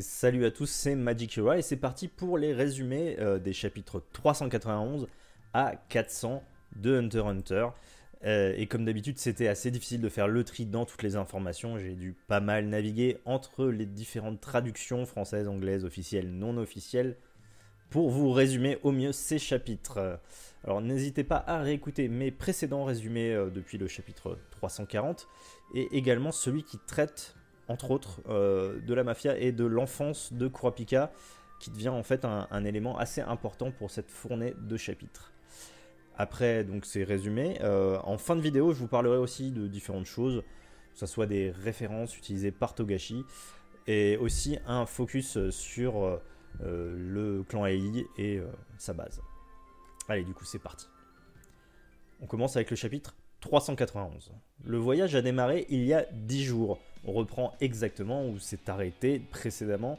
Salut à tous, c'est Magic Hero et c'est parti pour les résumés euh, des chapitres 391 à 400 de Hunter Hunter. Euh, et comme d'habitude, c'était assez difficile de faire le tri dans toutes les informations. J'ai dû pas mal naviguer entre les différentes traductions françaises, anglaises, officielles, non officielles, pour vous résumer au mieux ces chapitres. Alors n'hésitez pas à réécouter mes précédents résumés euh, depuis le chapitre 340 et également celui qui traite entre autres, euh, de la mafia et de l'enfance de Kurapika, qui devient en fait un, élément assez important pour cette fournée de chapitres. Après donc ces résumés, euh, en fin de vidéo, je vous parlerai aussi de différentes choses, que ce soit des références utilisées par Togashi, et aussi un focus sur euh, le clan Ei et sa base. Allez, du coup, c'est parti. On commence avec le chapitre 391. Le voyage a démarré il y a 10 jours. On reprend exactement où s'est arrêté précédemment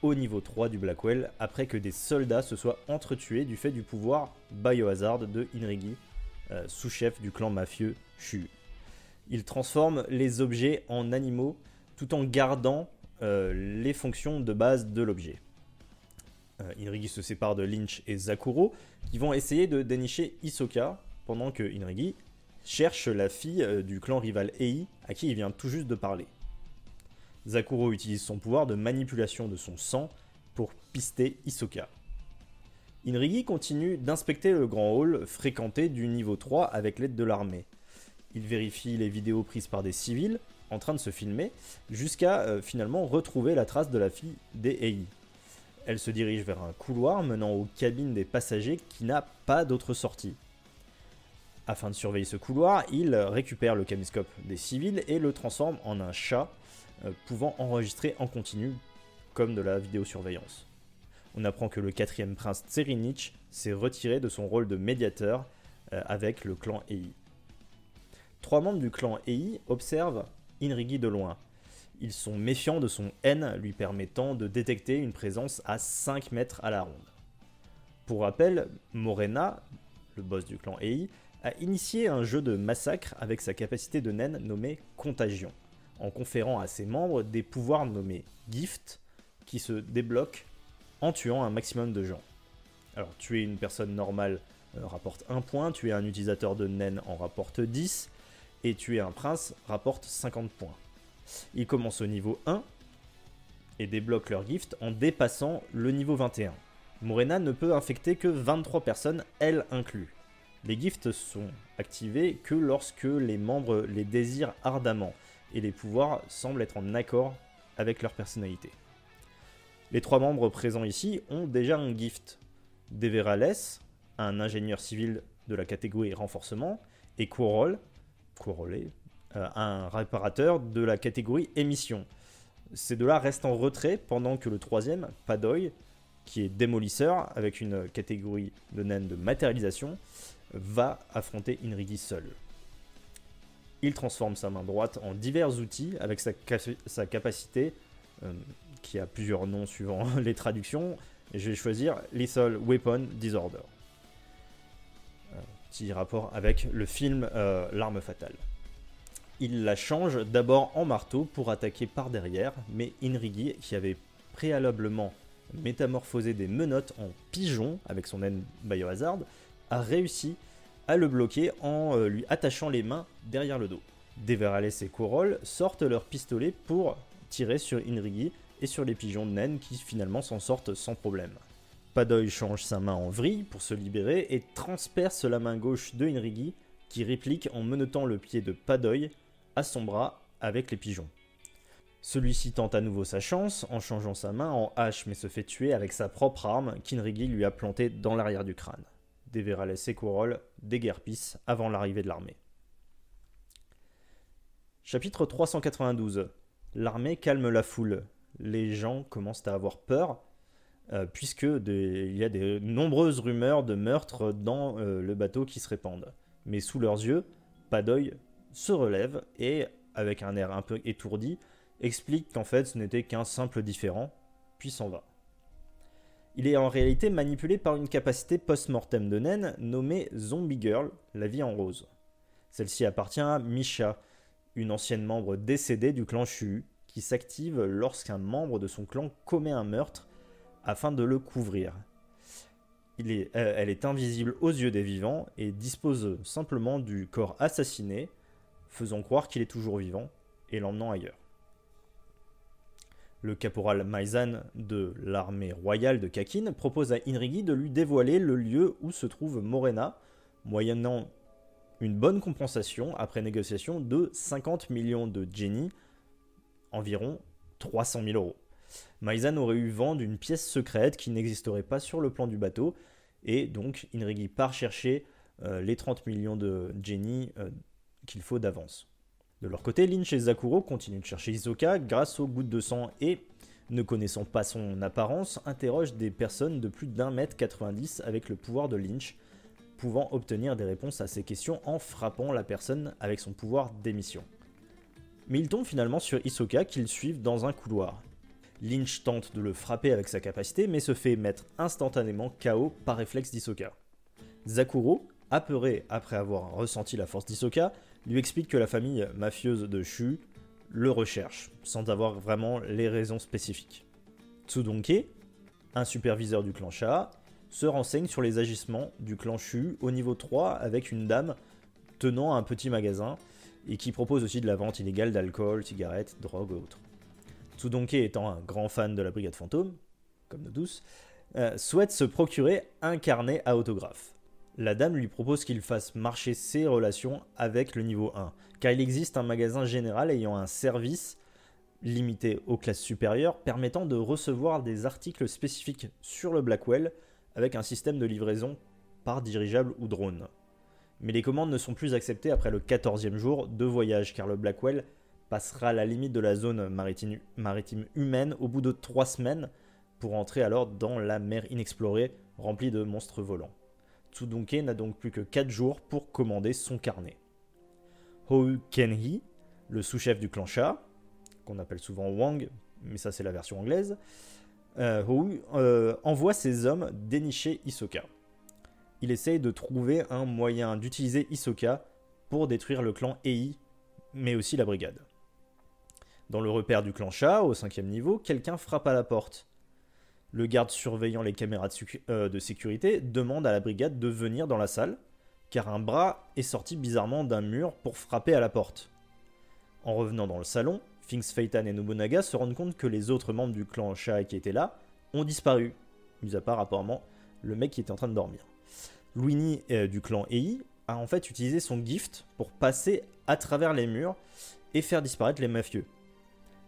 au niveau 3 du Blackwell après que des soldats se soient entretués du fait du pouvoir biohazard de Inrigi, euh, sous-chef du clan mafieux Shu. Il transforme les objets en animaux tout en gardant euh, les fonctions de base de l'objet. Euh, Inrigi se sépare de Lynch et Zakuro qui vont essayer de dénicher Isoka pendant que Inrigi cherche la fille du clan rival Ei à qui il vient tout juste de parler. Zakuro utilise son pouvoir de manipulation de son sang pour pister Isoka. Inrigi continue d'inspecter le grand hall fréquenté du niveau 3 avec l'aide de l'armée. Il vérifie les vidéos prises par des civils en train de se filmer jusqu'à euh, finalement retrouver la trace de la fille des Ei. Elle se dirige vers un couloir menant aux cabines des passagers qui n'a pas d'autre sortie. Afin de surveiller ce couloir, il récupère le caméscope des civils et le transforme en un chat pouvant enregistrer en continu comme de la vidéosurveillance. On apprend que le quatrième prince Tserinich s'est retiré de son rôle de médiateur euh, avec le clan Ei. Trois membres du clan Ei observent Inrigi de loin. Ils sont méfiants de son haine lui permettant de détecter une présence à 5 mètres à la ronde. Pour rappel, Morena, le boss du clan Ei, a initié un jeu de massacre avec sa capacité de naine nommée Contagion, en conférant à ses membres des pouvoirs nommés Gift, qui se débloquent en tuant un maximum de gens. Alors, tuer une personne normale euh, rapporte 1 point, tuer un utilisateur de naine en rapporte 10, et tuer un prince rapporte 50 points. Ils commencent au niveau 1 et débloquent leur gift en dépassant le niveau 21. Morena ne peut infecter que 23 personnes, elle inclus. Les gifts sont activés que lorsque les membres les désirent ardemment, et les pouvoirs semblent être en accord avec leur personnalité. Les trois membres présents ici ont déjà un gift. Deverales, un ingénieur civil de la catégorie renforcement, et Quorol, euh, un réparateur de la catégorie émission. Ces deux-là restent en retrait pendant que le troisième, Padoy, qui est démolisseur avec une catégorie de naine de matérialisation, va affronter Inrigi seul. Il transforme sa main droite en divers outils avec sa, capacité, euh, qui a plusieurs noms suivant les traductions, et je vais choisir Lethal Weapon Disorder. Euh, petit rapport avec le film euh, L'arme fatale. Il la change d'abord en marteau pour attaquer par derrière, mais Inrigi, qui avait préalablement métamorphosé des menottes en pigeons avec son naine Biohazard, a réussi à le bloquer en euh, lui attachant les mains derrière le dos. Deverales et Corol sortent leurs pistolets pour tirer sur Inrigi et sur les pigeons de naine qui finalement s'en sortent sans problème. Padoy change sa main en vrille pour se libérer et transperce la main gauche de Inrigi qui réplique en menottant le pied de Padoy à son bras avec les pigeons. Celui-ci tente à nouveau sa chance en changeant sa main en hache mais se fait tuer avec sa propre arme qu'Inrigi lui a plantée dans l'arrière du crâne des Verales et Corol déguerpissent avant l'arrivée de l'armée. Chapitre 392 L'armée calme la foule. Les gens commencent à avoir peur, euh, puisque il y a de nombreuses rumeurs de meurtres dans euh, le bateau qui se répandent. Mais sous leurs yeux, Padoy se relève et, avec un air un peu étourdi, explique qu'en fait ce n'était qu'un simple différent, puis s'en va. Il est en réalité manipulé par une capacité post-mortem de naine nommée Zombie Girl, la vie en rose. Celle-ci appartient à Misha, une ancienne membre décédée du clan Shu, qui s'active lorsqu'un membre de son clan commet un meurtre afin de le couvrir. Euh, elle est invisible aux yeux des vivants et dispose simplement du corps assassiné, faisant croire qu'il est toujours vivant et l'emmenant ailleurs. Le caporal Maizan de l'armée royale de Kakin propose à Inrigi de lui dévoiler le lieu où se trouve Morena, moyennant une bonne compensation après négociation de 50 millions de Jenny, environ 300 000 euros. Maizan aurait eu vent d'une pièce secrète qui n'existerait pas sur le plan du bateau, et donc Inrigi part chercher euh, les 30 millions de Jenny euh, qu'il faut d'avance. De leur côté, Lynch et Zakuro continuent de chercher Isoka grâce aux gouttes de sang et, ne connaissant pas son apparence, interrogent des personnes de plus d'un mètre 90 avec le pouvoir de Lynch, pouvant obtenir des réponses à ces questions en frappant la personne avec son pouvoir d'émission. Mais ils tombent finalement sur Isoka qu'ils suivent dans un couloir. Lynch tente de le frapper avec sa capacité, mais se fait mettre instantanément KO par réflexe d'Isoka. Zakuro, apeuré après avoir ressenti la force lui explique que la famille mafieuse de Shu le recherche, sans avoir vraiment les raisons spécifiques. Tsudonke, un superviseur du clan Sha, se renseigne sur les agissements du clan Shu au niveau 3 avec une dame tenant un petit magasin et qui propose aussi de la vente illégale d'alcool, cigarettes, drogue ou autres. Tsudonke étant un grand fan de la Brigade Fantôme, comme nous tous, euh, souhaite se procurer un carnet à autographe. La dame lui propose qu'il fasse marcher ses relations avec le niveau 1, car il existe un magasin général ayant un service limité aux classes supérieures permettant de recevoir des articles spécifiques sur le Blackwell avec un système de livraison par dirigeable ou drone. Mais les commandes ne sont plus acceptées après le 14e jour de voyage car le Blackwell passera la limite de la zone maritime, humaine au bout de 3 semaines pour entrer alors dans la mer inexplorée remplie de monstres volants. Tsudonke n'a donc plus que 4 jours pour commander son carnet. Hou Kenhi, le sous-chef du clan Sha, qu'on appelle souvent Wang, mais ça c'est la version anglaise, euh, euh, envoie ses hommes dénicher Isoka. Il essaye de trouver un moyen d'utiliser Isoka pour détruire le clan Ei, mais aussi la brigade. Dans le repère du clan Sha, au cinquième niveau, quelqu'un frappe à la porte. Le garde surveillant les caméras de, euh, de, sécurité demande à la brigade de venir dans la salle, car un bras est sorti bizarrement d'un mur pour frapper à la porte. En revenant dans le salon, Finks, Feitan et Nobunaga se rendent compte que les autres membres du clan Sha qui étaient là ont disparu, mis à part apparemment le mec qui était en train de dormir. Luini euh, du clan Ei a en fait utilisé son gift pour passer à travers les murs et faire disparaître les mafieux.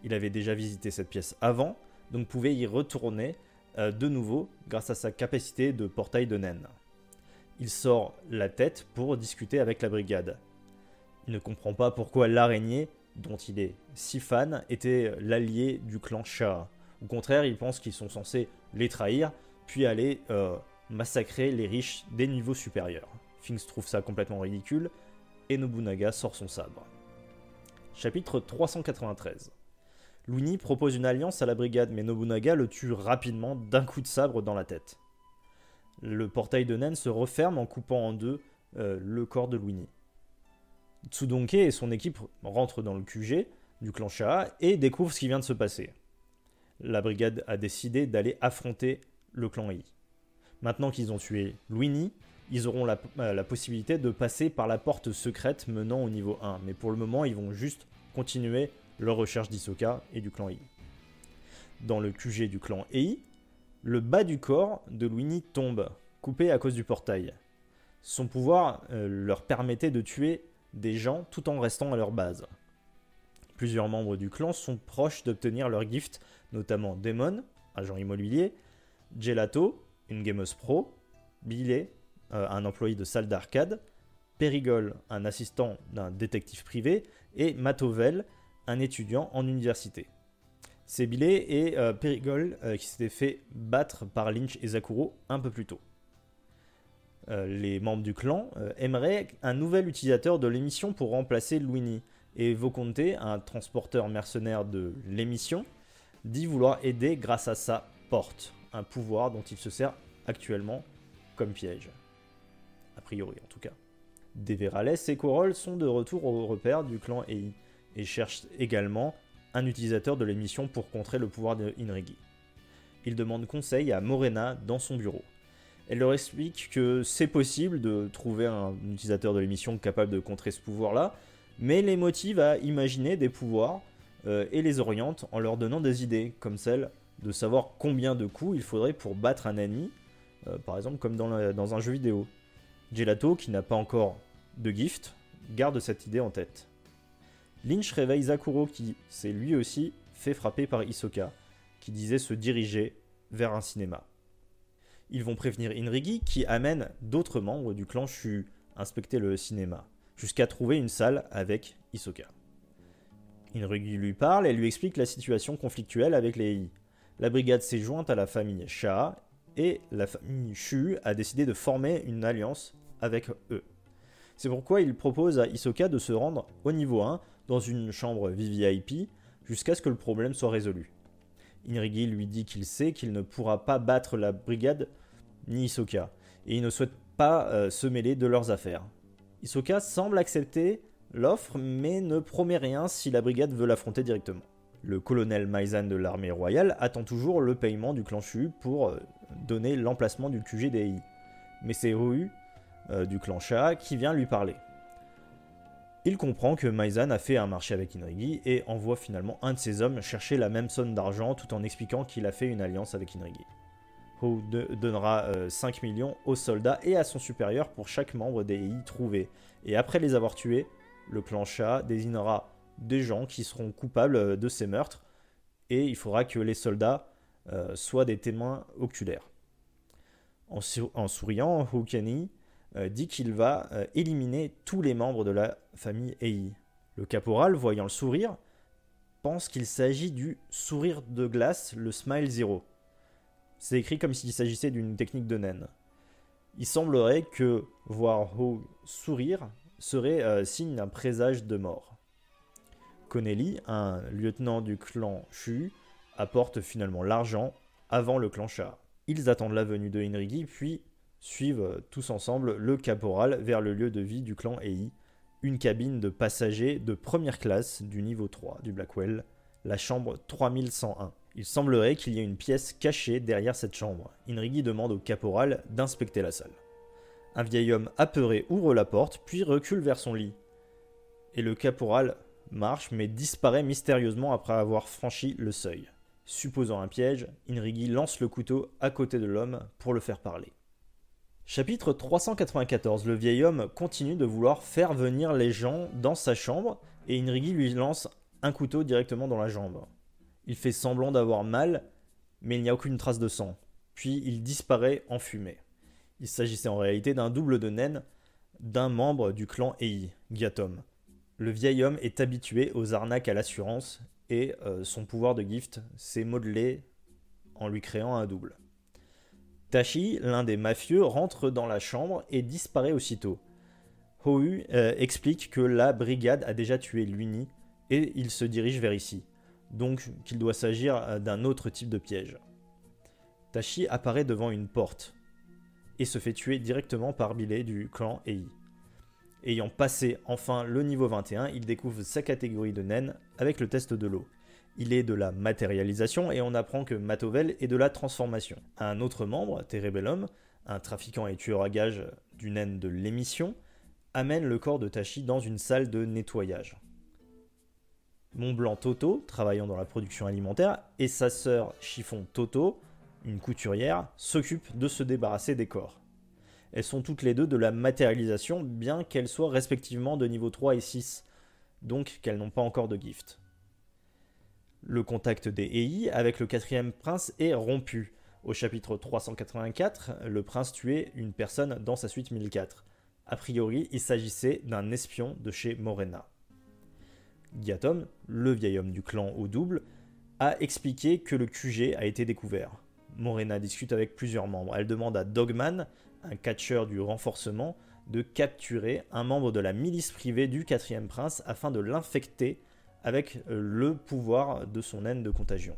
Il avait déjà visité cette pièce avant, donc pouvait y retourner euh, de nouveau grâce à sa capacité de portail de naine. Il sort la tête pour discuter avec la brigade. Il ne comprend pas pourquoi l'araignée dont il est si fan, était l'allié du clan Shah. Au contraire, il pense qu'ils sont censés les trahir, puis aller euh, massacrer les riches des niveaux supérieurs. Finks trouve ça complètement ridicule, et Nobunaga sort son sabre. Chapitre 393 Luni propose une alliance à la brigade, mais Nobunaga le tue rapidement d'un coup de sabre dans la tête. Le portail de Nen se referme en coupant en deux euh, le corps de Luini. Tsudonke et son équipe rentrent dans le QG du clan Sha et découvrent ce qui vient de se passer. La brigade a décidé d'aller affronter le clan Yi. Maintenant qu'ils ont tué Luini, ils auront la, euh, la, possibilité de passer par la porte secrète menant au niveau 1. Mais pour le moment, ils vont juste continuer leur recherche d'Isoka et du clan Yi. Dans le QG du clan Ei, le bas du corps de Luini tombe, coupé à cause du portail. Son pouvoir euh, leur permettait de tuer des gens tout en restant à leur base. Plusieurs membres du clan sont proches d'obtenir leur gift, notamment Demon, agent immobilier, Gelato, une gameuse pro, Billet, euh, un employé de salle d'arcade, Perigol, un assistant d'un détective privé, et Matovel, un étudiant en université. C'est Billet et euh, Perigol euh, qui s'étaient fait battre par Lynch et Zakuro un peu plus tôt. Euh, les membres du clan euh, aimeraient un nouvel utilisateur de l'émission pour remplacer Luini. Et Voconte, un transporteur mercenaire de l'émission, dit vouloir aider grâce à sa porte, un pouvoir dont il se sert actuellement comme piège. A priori en tout cas. Deverales et Corol sont de retour au repère du clan Ei et cherchent également un utilisateur de l'émission pour contrer le pouvoir de Inrigi. Il demande conseil à Morena dans son bureau. Elle leur explique que c'est possible de trouver un utilisateur de l'émission capable de contrer ce pouvoir-là, mais les motive à imaginer des pouvoirs euh, et les oriente en leur donnant des idées, comme celle de savoir combien de coups il faudrait pour battre un ennemi, euh, par exemple comme dans un jeu vidéo. Gelato, qui n'a pas encore de gift, garde cette idée en tête. Lynch réveille Zakuro qui s'est lui aussi fait frapper par Isoka, qui disait se diriger vers un cinéma. Ils vont prévenir Inrigi qui amène d'autres membres du clan Shu inspecter le cinéma, jusqu'à trouver une salle avec Isoka. Inrigi lui parle et lui explique la situation conflictuelle avec les I. La brigade s'est jointe à la famille Sha et la famille Shu a décidé de former une alliance avec eux. C'est pourquoi il propose à Isoka de se rendre au niveau 1 dans une chambre VVIP jusqu'à ce que le problème soit résolu. Inrigi lui dit qu'il sait qu'il ne pourra pas battre la brigade ni Isoka, et il ne souhaite pas euh, se mêler de leurs affaires. Isoka semble accepter l'offre, mais ne promet rien si la brigade veut l'affronter directement. Le colonel Maizan de l'armée royale attend toujours le paiement du clan Shu pour euh, donner l'emplacement du QG des Mais c'est Ryu euh, du clan Sha qui vient lui parler. Il comprend que Maizan a fait un marché avec Inrigi et envoie finalement un de ses hommes chercher la même somme d'argent tout en expliquant qu'il a fait une alliance avec Inrigi. Ho donnera 5 euh, millions aux soldats et à son supérieur pour chaque membre des I trouvés. Et après les avoir tués, le clan Sha désignera des gens qui seront coupables euh, de ces meurtres et il faudra que les soldats euh, soient des témoins oculaires. En, souriant, Kenny euh, dit qu'il va euh, éliminer tous les membres de la famille Ei. Le caporal, voyant le sourire, pense qu'il s'agit du sourire de glace, le Smile Zero. C'est écrit comme s'il s'agissait d'une technique de naine. Il semblerait que voir Ho sourire serait euh, signe d'un présage de mort. Connelly, un lieutenant du clan Shu, apporte finalement l'argent avant le clan. Ils attendent la venue de Inrigi, puis suivent tous ensemble le caporal vers le lieu de vie du clan Ei, une cabine de passagers de première classe du niveau 3 du Blackwell, la chambre 3101. Il semblerait qu'il y ait une pièce cachée derrière cette chambre. Inrigi demande au caporal d'inspecter la salle. Un vieil homme apeuré ouvre la porte, puis recule vers son lit. Et le caporal marche mais disparaît mystérieusement après avoir franchi le seuil. Supposant un piège, Inrigi lance le couteau à côté de l'homme pour le faire parler. Chapitre 394. Le vieil homme continue de vouloir faire venir les gens dans sa chambre et Inrigi lui lance un couteau directement dans la jambe. Il fait semblant d'avoir mal, mais il n'y a aucune trace de sang. Puis il disparaît en fumée. Il s'agissait en réalité d'un double de naine d'un membre du clan Ei, Giatom. Le vieil homme est habitué aux arnaques à l'assurance et euh, son pouvoir de gift s'est modelé en lui créant un double. Tashi, l'un des mafieux, rentre dans la chambre et disparaît aussitôt. Hou euh, explique que la brigade a déjà tué Luni et il se dirige vers ici, donc qu'il doit s'agir euh, d'un autre type de piège. Tashi apparaît devant une porte et se fait tuer directement par Billet du clan Ei. Ayant passé enfin le niveau 21, il découvre sa catégorie de naine avec le test de l'eau. Il est de la matérialisation et on apprend que Matovel est de la transformation. Un autre membre, Terebellum, un trafiquant et tueur à gages du naine de l'émission, amène le corps de Tachi dans une salle de nettoyage. Montblanc Toto, travaillant dans la production alimentaire, et sa sœur Chiffon Toto, une couturière, s'occupent de se débarrasser des corps. Elles sont toutes les deux de la matérialisation, bien qu'elles soient respectivement de niveau 3 et 6, donc qu'elles n'ont pas encore de gift. Le contact des EI avec le quatrième prince est rompu. Au chapitre 384, le prince tuait une personne dans sa suite 1004. A priori, il s'agissait d'un espion de chez Morena. Giatom, le vieil homme du clan au double, a expliqué que le QG a été découvert. Morena discute avec plusieurs membres. Elle demande à Dogman, un catcheur du renforcement, de capturer un membre de la milice privée du quatrième prince afin de l'infecter avec euh, le pouvoir de son haine de contagion.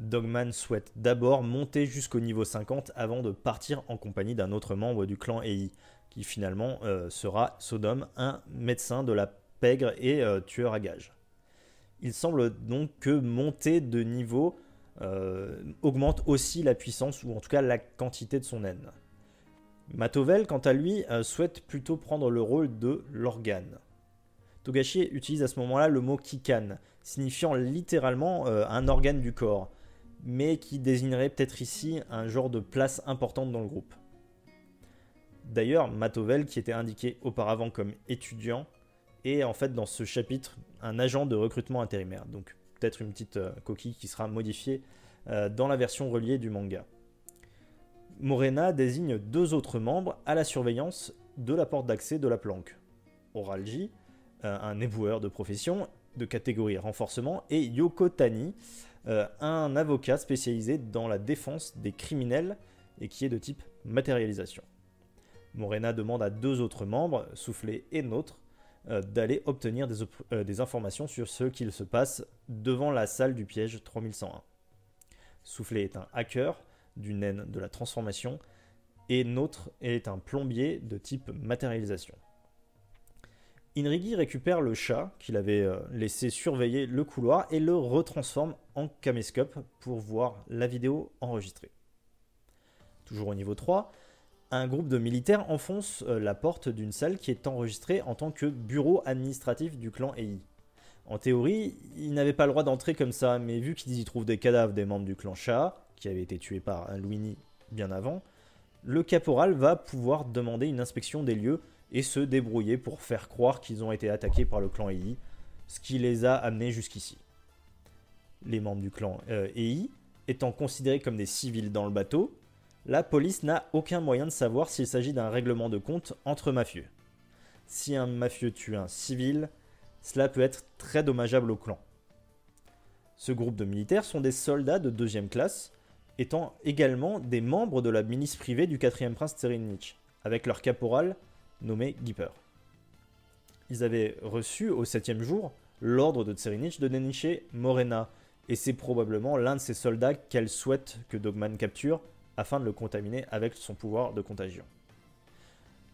Dogman souhaite d'abord monter jusqu'au niveau 50 avant de partir en compagnie d'un autre membre du clan Ei, qui finalement euh, sera Sodom, un médecin de la pègre et euh, tueur à gages. Il semble donc que monter de niveau augmente aussi la puissance ou en tout cas la quantité de son haine. Matovel, quant à lui, souhaite plutôt prendre le rôle de l'organe. Togashi utilise à ce moment-là le mot kikan, signifiant littéralement euh, un organe du corps, mais qui désignerait peut-être ici un genre de place importante dans le groupe. D'ailleurs, Matovel, qui était indiqué auparavant comme étudiant, est en fait dans ce chapitre un agent de recrutement intérimaire. Donc peut-être une petite euh, coquille qui sera modifiée dans la version reliée du manga. Morena désigne deux autres membres à la surveillance de la porte d'accès de la planque. Oralji, euh, un éboueur de profession de catégorie renforcement, et Yoko Tani, euh, un avocat spécialisé dans la défense des criminels et qui est de type matérialisation. Morena demande à deux autres membres, Soufflé et Nôtre, euh, d'aller obtenir des, informations sur ce qu'il se passe devant la salle du piège 3101. Soufflé est un hacker du naine de la transformation, et Notre est un plombier de type matérialisation. Inrigi récupère le chat qu'il avait euh, laissé surveiller le couloir et le retransforme en caméscope pour voir la vidéo enregistrée. Toujours au niveau 3, un groupe de militaires enfonce euh, la porte d'une salle qui est enregistrée en tant que bureau administratif du clan EI. En théorie, ils n'avaient pas le droit d'entrer comme ça, mais vu qu'ils y trouvent des cadavres des membres du clan Chat, qui avait été tué par un Louini bien avant, le caporal va pouvoir demander une inspection des lieux et se débrouiller pour faire croire qu'ils ont été attaqués par le clan EI, ce qui les a amenés jusqu'ici. Les membres du clan euh, EI étant considérés comme des civils dans le bateau, la police n'a aucun moyen de savoir s'il s'agit d'un règlement de compte entre mafieux. Si un mafieux tue un civil, cela peut être très dommageable au clan. Ce groupe de militaires sont des soldats de deuxième classe étant également des membres de la milice privée du 4 prince Tserinich, avec leur caporal nommé Gipper. Ils avaient reçu au septième jour l'ordre de Tserinich de dénicher Morena, et c'est probablement l'un de ces soldats qu'elle souhaite que Dogman capture afin de le contaminer avec son pouvoir de contagion.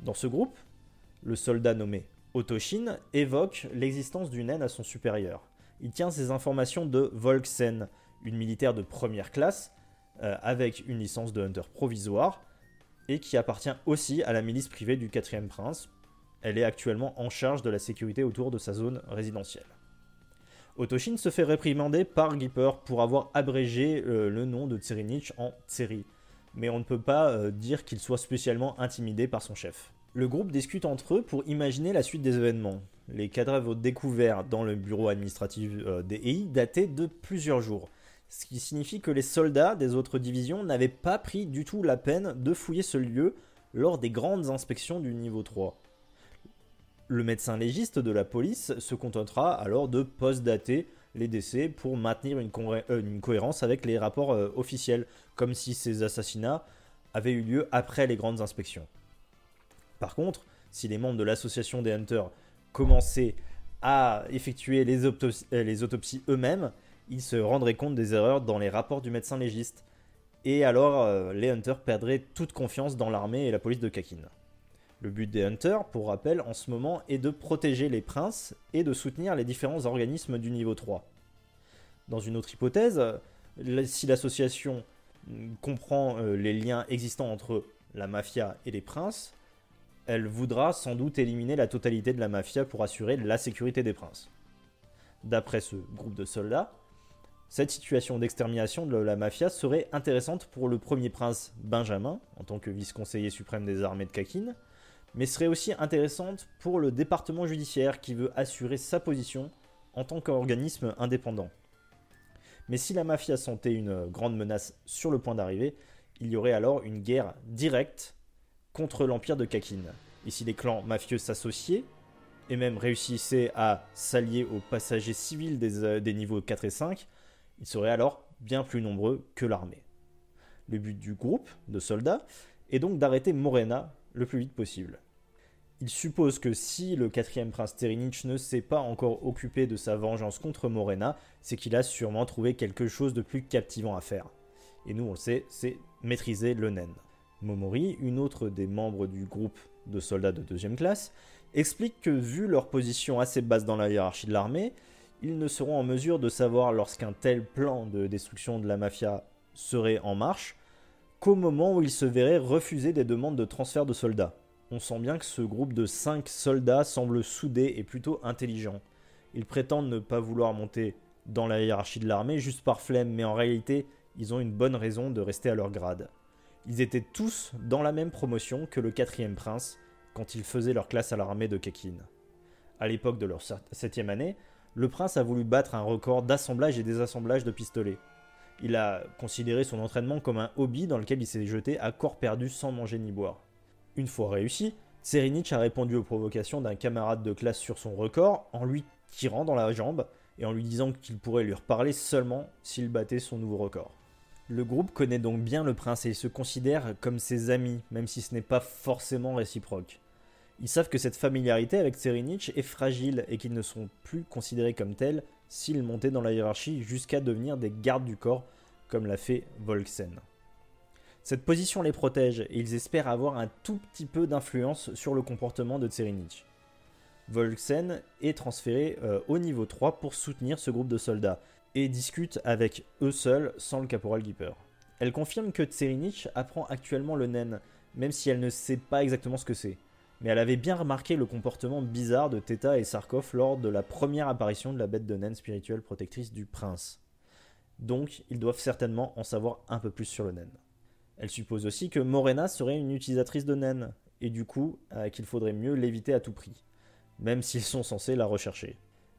Dans ce groupe, le soldat nommé Otoshin évoque l'existence d'une haine à son supérieur. Il tient ses informations de Volksen, une militaire de première classe euh, avec une licence de hunter provisoire et qui appartient aussi à la milice privée du 4 prince. Elle est actuellement en charge de la sécurité autour de sa zone résidentielle. Otoshin se fait réprimander par Gipper pour avoir abrégé euh, le nom de Tserinich en Tseri, mais on ne peut pas euh, dire qu'il soit spécialement intimidé par son chef. Le groupe discute entre eux pour imaginer la suite des événements. Les cadavres découverts dans le bureau administratif des EI dataient de plusieurs jours, ce qui signifie que les soldats des autres divisions n'avaient pas pris du tout la peine de fouiller ce lieu lors des grandes inspections du niveau 3. Le médecin légiste de la police se contentera alors de post-dater les décès pour maintenir une, euh, cohérence avec les rapports euh, officiels, comme si ces assassinats avaient eu lieu après les grandes inspections. Par contre, si les membres de l'association des Hunters commençaient à effectuer les euh, autopsies eux-mêmes, ils se rendraient compte des erreurs dans les rapports du médecin légiste. Et alors, euh, les Hunters perdraient toute confiance dans l'armée et la police de Kakin. Le but des Hunters, pour rappel, en ce moment, est de protéger les princes et de soutenir les différents organismes du niveau 3. Dans une autre hypothèse, si l'association mm, comprend euh, les liens existants entre la mafia et les princes, elle voudra sans doute éliminer la totalité de la mafia pour assurer la sécurité des princes. D'après ce groupe de soldats, cette situation d'extermination de la mafia serait intéressante pour le premier prince Benjamin, en tant que vice-conseiller suprême des armées de Kakin, mais serait aussi intéressante pour le département judiciaire qui veut assurer sa position en tant qu'organisme indépendant. Mais si la mafia sentait une grande menace sur le point d'arriver, il y aurait alors une guerre directe contre l'empire de Kakin. Et si les clans mafieux s'associaient, et même réussissaient à s'allier aux passagers civils des, euh, des niveaux 4 et 5, ils seraient alors bien plus nombreux que l'armée. Le but du groupe de soldats est donc d'arrêter Morena le plus vite possible. Il suppose que si le quatrième prince Terinich ne s'est pas encore occupé de sa vengeance contre Morena, c'est qu'il a sûrement trouvé quelque chose de plus captivant à faire. Et nous on le sait, c'est maîtriser le naine. Momori, une autre des membres du groupe de soldats de deuxième classe, explique que vu leur position assez basse dans la hiérarchie de l'armée, ils ne seront en mesure de savoir lorsqu'un tel plan de destruction de la mafia serait en marche qu'au moment où ils se verraient refuser des demandes de transfert de soldats. On sent bien que ce groupe de 5 soldats semble soudé et plutôt intelligent. Ils prétendent ne pas vouloir monter dans la hiérarchie de l'armée juste par flemme, mais en réalité, ils ont une bonne raison de rester à leur grade. Ils étaient tous dans la même promotion que le quatrième prince quand ils faisaient leur classe à l'armée de Kekin. À l'époque de leur septième année, le prince a voulu battre un record d'assemblage et désassemblage de pistolets. Il a considéré son entraînement comme un hobby dans lequel il s'est jeté à corps perdu sans manger ni boire. Une fois réussi, Tserinich a répondu aux provocations d'un camarade de classe sur son record en lui tirant dans la jambe et en lui disant qu'il pourrait lui reparler seulement s'il battait son nouveau record. Le groupe connaît donc bien le prince et se considère comme ses amis, même si ce n'est pas forcément réciproque. Ils savent que cette familiarité avec Tserinich est fragile et qu'ils ne sont plus considérés comme tels s'ils montaient dans la hiérarchie jusqu'à devenir des gardes du corps, comme l'a fait Volksen. Cette position les protège et ils espèrent avoir un tout petit peu d'influence sur le comportement de Tserinich. Volksen est transféré euh, au niveau 3 pour soutenir ce groupe de soldats et discute avec eux seuls sans le caporal Gipper. Elle confirme que Tserinich apprend actuellement le naine, même si elle ne sait pas exactement ce que c'est. Mais elle avait bien remarqué le comportement bizarre de Theta et Sarkov lors de la première apparition de la bête de naine spirituelle protectrice du prince. Donc, ils doivent certainement en savoir un peu plus sur le naine. Elle suppose aussi que Morena serait une utilisatrice de naine, et du coup euh, qu'il faudrait mieux l'éviter à tout prix même s'ils sont censés la rechercher.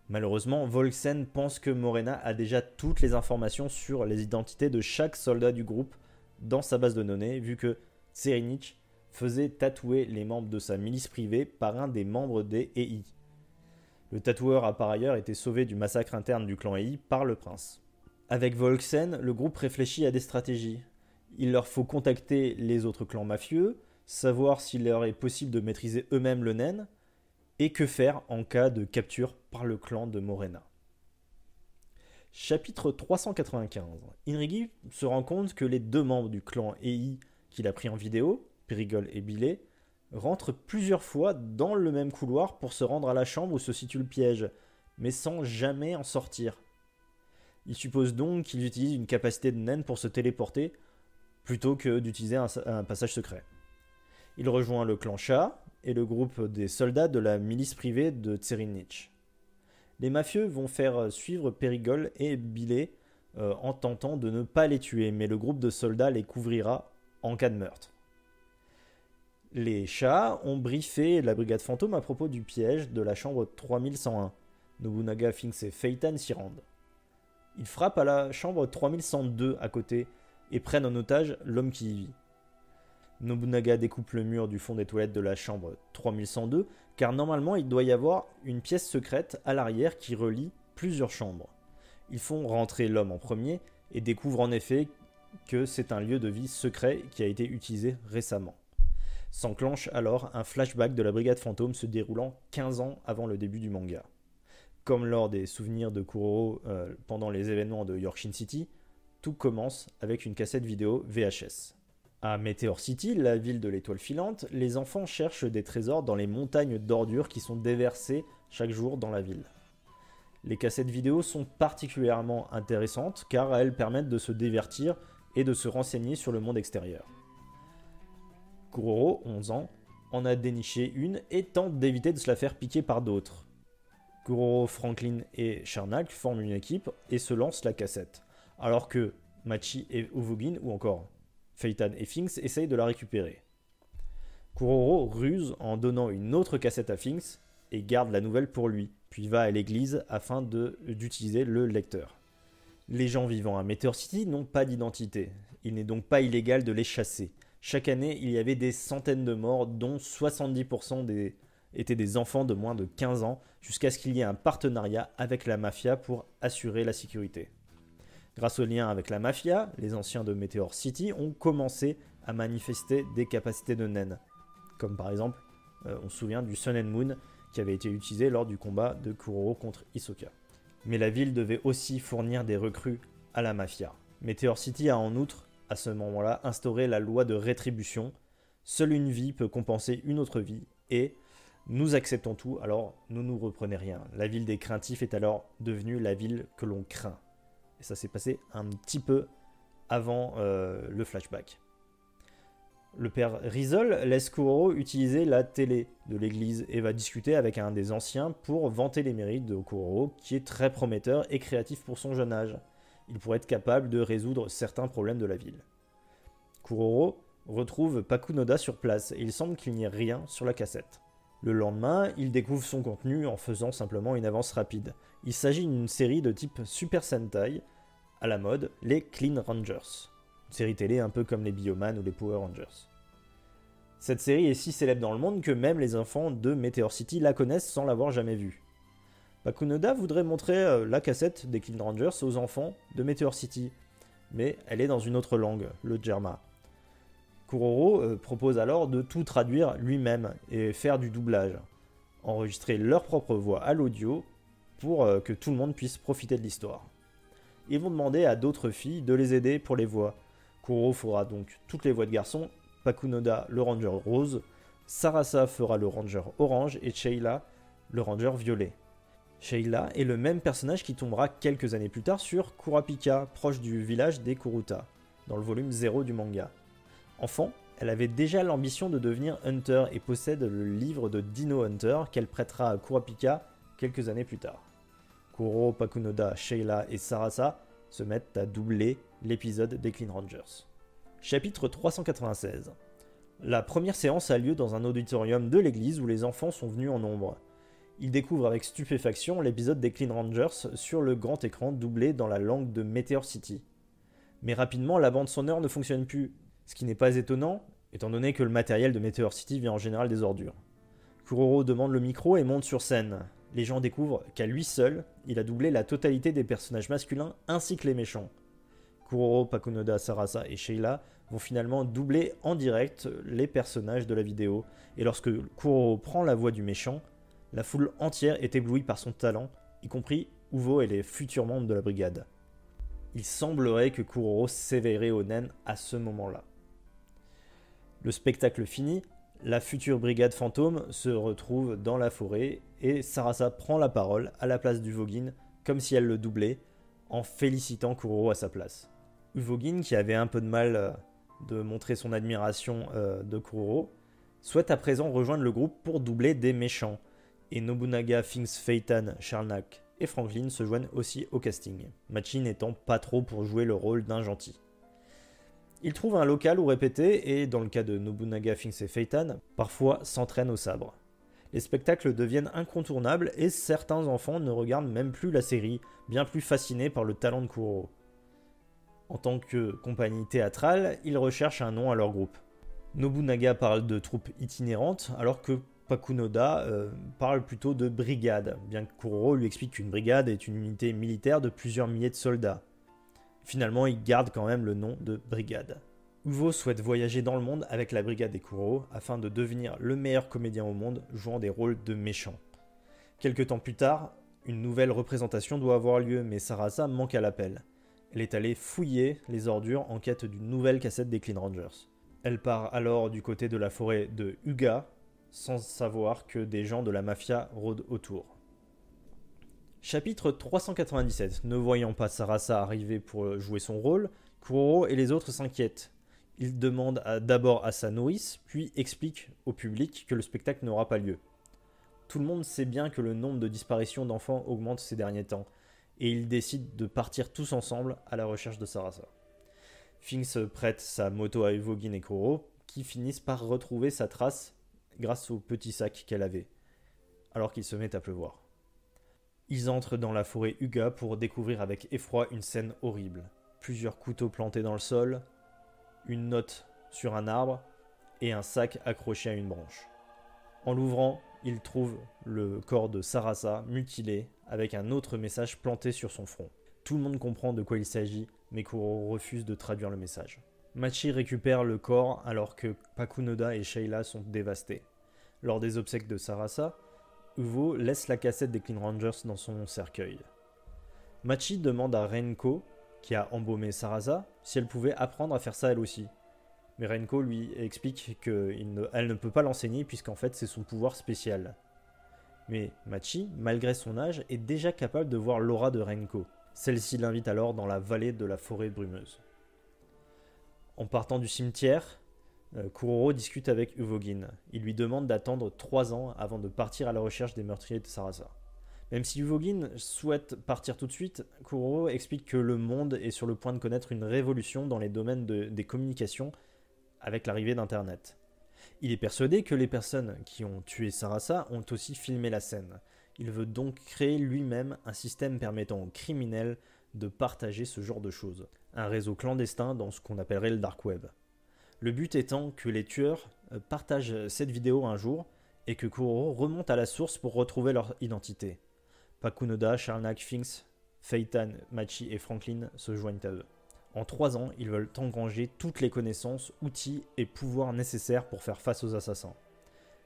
Malheureusement, Volksen pense que Morena a déjà toutes les informations sur les identités de chaque soldat du groupe dans sa base de données, vu que Tserinich faisait tatouer les membres de sa milice privée par un des membres des EI. Le tatoueur a par ailleurs été sauvé du massacre interne du clan EI par le prince. Avec Volksen, le groupe réfléchit à des stratégies. Il leur faut contacter les autres clans mafieux, savoir s'il leur est possible de maîtriser eux-mêmes le naine, et que faire en cas de capture par le clan de Morena. Chapitre 395. Inrigi se rend compte que les deux membres du clan EI qu'il a pris en vidéo, Périgol et Billet, rentrent plusieurs fois dans le même couloir pour se rendre à la chambre où se situe le piège, mais sans jamais en sortir. Il suppose donc qu'ils utilisent une capacité de naine pour se téléporter, plutôt que d'utiliser un, passage secret. Il rejoint le clan Chat, et le groupe des soldats de la milice privée de Tserinich. Les mafieux vont faire suivre Périgol et Billet euh, en tentant de ne pas les tuer, mais le groupe de soldats les couvrira en cas de meurtre. Les chats ont briefé la brigade fantôme à propos du piège de la chambre 3101. Nobunaga, Finks et Feitan s'y rendent. Ils frappent à la chambre 3102 à côté et prennent en otage l'homme qui y vit. Nobunaga découpe le mur du fond des toilettes de la chambre 3102, car normalement il doit y avoir une pièce secrète à l'arrière qui relie plusieurs chambres. Ils font rentrer l'homme en premier et découvrent en effet que c'est un lieu de vie secret qui a été utilisé récemment. S'enclenche alors un flashback de la brigade fantôme se déroulant 15 ans avant le début du manga. Comme lors des souvenirs de Kuroro euh, pendant les événements de Yorkshire City, tout commence avec une cassette vidéo VHS. À Meteor City, la ville de l'étoile filante, les enfants cherchent des trésors dans les montagnes d'ordures qui sont déversées chaque jour dans la ville. Les cassettes vidéo sont particulièrement intéressantes car elles permettent de se divertir et de se renseigner sur le monde extérieur. Kuroro, 11 ans, en a déniché une et tente d'éviter de se la faire piquer par d'autres. Kuroro, Franklin et Charnak forment une équipe et se lancent la cassette, alors que Machi et Uvugin, ou encore Feitan et Finks essayent de la récupérer. Kuroro ruse en donnant une autre cassette à Finks et garde la nouvelle pour lui, puis va à l'église afin d'utiliser le lecteur. Les gens vivant à Meteor City n'ont pas d'identité. Il n'est donc pas illégal de les chasser. Chaque année, il y avait des centaines de morts, dont 70% des... étaient des enfants de moins de 15 ans, jusqu'à ce qu'il y ait un partenariat avec la mafia pour assurer la sécurité. Grâce au lien avec la mafia, les anciens de Meteor City ont commencé à manifester des capacités de naine. Comme par exemple, euh, on se souvient du Sun and Moon qui avait été utilisé lors du combat de Kuroro contre Hisoka. Mais la ville devait aussi fournir des recrues à la mafia. Meteor City a en outre, à ce moment-là, instauré la loi de rétribution. Seule une vie peut compenser une autre vie et Nous acceptons tout, alors ne nous reprenez rien. La ville des craintifs est alors devenue la ville que l'on craint. Et ça s'est passé un petit peu avant euh, le flashback. Le père Rizol laisse Kuroro utiliser la télé de l'église et va discuter avec un des anciens pour vanter les mérites de Kuroro, qui est très prometteur et créatif pour son jeune âge. Il pourrait être capable de résoudre certains problèmes de la ville. Kuroro retrouve Pakunoda sur place et il semble qu'il n'y ait rien sur la cassette. Le lendemain, il découvre son contenu en faisant simplement une avance rapide. Il s'agit d'une série de type Super Sentai, à la mode, les Clean Rangers. Une série télé un peu comme les Bioman ou les Power Rangers. Cette série est si célèbre dans le monde que même les enfants de Meteor City la connaissent sans l'avoir jamais vue. Pakunoda voudrait montrer euh, la cassette des Clean Rangers aux enfants de Meteor City, mais elle est dans une autre langue, le Germa. Kuroro euh, propose alors de tout traduire lui-même et faire du doublage, enregistrer leur propre voix à l'audio pour euh, que tout le monde puisse profiter de l'histoire. Ils vont demander à d'autres filles de les aider pour les voix. Kuroro fera donc toutes les voix de garçons, Pakunoda le ranger rose, Sarasa fera le ranger orange et Sheila le ranger violet. Sheila est le même personnage qui tombera quelques années plus tard sur Kurapika, proche du village des Kuruta, dans le volume 0 du manga. Enfant, elle avait déjà l'ambition de devenir Hunter et possède le livre de Dino Hunter qu'elle prêtera à Kurapika quelques années plus tard. Kuro, Pakunoda, Sheila et Sarasa se mettent à doubler l'épisode des Clean Rangers. Chapitre 396 La première séance a lieu dans un auditorium de l'église où les enfants sont venus en nombre. Ils découvrent avec stupéfaction l'épisode des Clean Rangers sur le grand écran doublé dans la langue de Meteor City. Mais rapidement, la bande sonore ne fonctionne plus, ce qui n'est pas étonnant, étant donné que le matériel de Meteor City vient en général des ordures. Kuroro demande le micro et monte sur scène. Les gens découvrent qu'à lui seul, il a doublé la totalité des personnages masculins ainsi que les méchants. Kuroro, Pakunoda, Sarasa et Sheila vont finalement doubler en direct les personnages de la vidéo, et lorsque Kuroro prend la voix du méchant, la foule entière est éblouie par son talent, y compris Uvo et les futurs membres de la brigade. Il semblerait que Kuroro s'éveillerait au naine à ce moment-là. Le spectacle fini, la future brigade fantôme se retrouve dans la forêt et Sarasa prend la parole à la place d'Uvogin comme si elle le doublait en félicitant Kuroro à sa place. Uvogin, qui avait un peu de mal euh, de montrer son admiration euh, de Kuroro, souhaite à présent rejoindre le groupe pour doubler des méchants et Nobunaga, Finks, Feitan, Charnak et Franklin se joignent aussi au casting, Machi n'étant pas trop pour jouer le rôle d'un gentil. Ils trouvent un local où répéter et, dans le cas de Nobunaga, Finks et Feitan, parfois s'entraînent au sabre. Les spectacles deviennent incontournables et certains enfants ne regardent même plus la série, bien plus fascinés par le talent de Kuro. En tant que compagnie théâtrale, ils recherchent un nom à leur groupe. Nobunaga parle de troupes itinérantes, alors que Pakunoda euh, parle plutôt de brigade, bien que Kuroro lui explique qu'une brigade est une unité militaire de plusieurs milliers de soldats. Finalement, il garde quand même le nom de brigade. Uvo souhaite voyager dans le monde avec la brigade des Kuro afin de devenir le meilleur comédien au monde jouant des rôles de méchants. Quelque temps plus tard, une nouvelle représentation doit avoir lieu, mais Sarasa manque à l'appel. Elle est allée fouiller les ordures en quête d'une nouvelle cassette des Clean Rangers. Elle part alors du côté de la forêt de Uga, sans savoir que des gens de la mafia rôdent autour. Chapitre 397. Ne voyant pas Sarasa arriver pour jouer son rôle, Kuroro et les autres s'inquiètent. Il demande d'abord à sa nourrice, puis explique au public que le spectacle n'aura pas lieu. Tout le monde sait bien que le nombre de disparitions d'enfants augmente ces derniers temps, et ils décident de partir tous ensemble à la recherche de Sarasa. Finks prête sa moto à Evogin et Kuro, qui finissent par retrouver sa trace grâce au petit sac qu'elle avait, alors qu'il se met à pleuvoir. Ils entrent dans la forêt Uga pour découvrir avec effroi une scène horrible. Plusieurs couteaux plantés dans le sol, une note sur un arbre et un sac accroché à une branche. En l'ouvrant, ils trouvent le corps de Sarasa mutilé avec un autre message planté sur son front. Tout le monde comprend de quoi il s'agit, mais Kuro refuse de traduire le message. Machi récupère le corps alors que Pakunoda et Sheila sont dévastés. Lors des obsèques de Sarasa, Uvo laisse la cassette des Clean Rangers dans son cercueil. Machi demande à Renko, qui a embaumé Sarasa, si elle pouvait apprendre à faire ça elle aussi. Mais Renko lui explique qu'elle ne, peut pas l'enseigner puisqu'en fait c'est son pouvoir spécial. Mais Machi, malgré son âge, est déjà capable de voir l'aura de Renko. Celle-ci l'invite alors dans la vallée de la forêt brumeuse. En partant du cimetière, Kuroro discute avec Uvogin. Il lui demande d'attendre trois ans avant de partir à la recherche des meurtriers de Sarasa. Même si Uvogin souhaite partir tout de suite, Kuroro explique que le monde est sur le point de connaître une révolution dans les domaines des communications avec l'arrivée d'Internet. Il est persuadé que les personnes qui ont tué Sarasa ont aussi filmé la scène. Il veut donc créer lui-même un système permettant aux criminels de partager ce genre de choses. Un réseau clandestin dans ce qu'on appellerait le dark web. Le but étant que les tueurs euh, partagent cette vidéo un jour et que Kuroro remonte à la source pour retrouver leur identité. Pakunoda, Charnak, Finks, Feitan, Machi et Franklin se joignent à eux. En trois ans, ils veulent engranger toutes les connaissances, outils et pouvoirs nécessaires pour faire face aux assassins.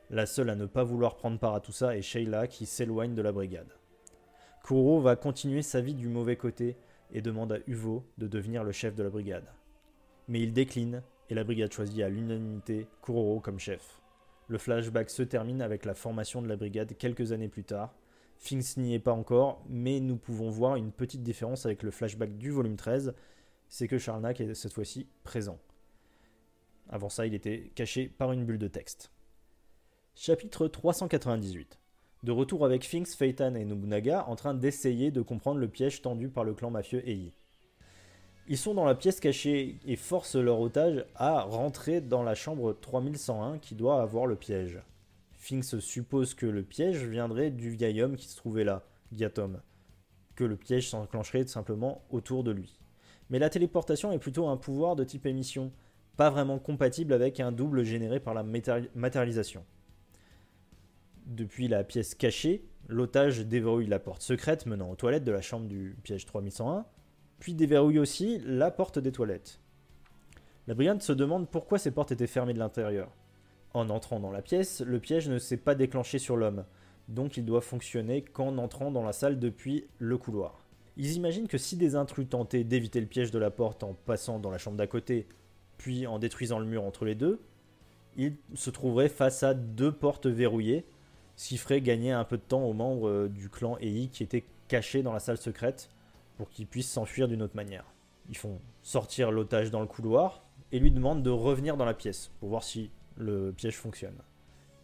La seule à ne pas vouloir prendre part à tout ça est Sheila qui s'éloigne de la brigade. Kuroro va continuer sa vie du mauvais côté et demande à Uvo de devenir le chef de la brigade. Mais il décline et la brigade choisit à l'unanimité Kuroro comme chef. Le flashback se termine avec la formation de la brigade quelques années plus tard. Finks n'y est pas encore, mais nous pouvons voir une petite différence avec le flashback du volume 13, c'est que Charnak est cette fois-ci présent. Avant ça, il était caché par une bulle de texte. Chapitre 398. De retour avec Finks, Feitan et Nobunaga en train d'essayer de comprendre le piège tendu par le clan mafieux Ei. Ils sont dans la pièce cachée et forcent leur otage à rentrer dans la chambre 3101 qui doit avoir le piège. Finks suppose que le piège viendrait du vieil homme qui se trouvait là, Giatom, que le piège s'enclencherait simplement autour de lui. Mais la téléportation est plutôt un pouvoir de type émission, pas vraiment compatible avec un double généré par la matérialisation. Depuis la pièce cachée, l'otage déverrouille la porte secrète menant aux toilettes de la chambre du piège 3101 puis déverrouille aussi la porte des toilettes. La brigade se demande pourquoi ces portes étaient fermées de l'intérieur. En entrant dans la pièce, le piège ne s'est pas déclenché sur l'homme, donc il doit fonctionner qu'en entrant dans la salle depuis le couloir. Ils imaginent que si des intrus tentaient d'éviter le piège de la porte en passant dans la chambre d'à côté, puis en détruisant le mur entre les deux, ils se trouveraient face à deux portes verrouillées, ce qui ferait gagner un peu de temps aux membres euh, du clan EI qui étaient cachés dans la salle secrète pour qu'il puisse s'enfuir d'une autre manière. Ils font sortir l'otage dans le couloir et lui demandent de revenir dans la pièce pour voir si le piège fonctionne.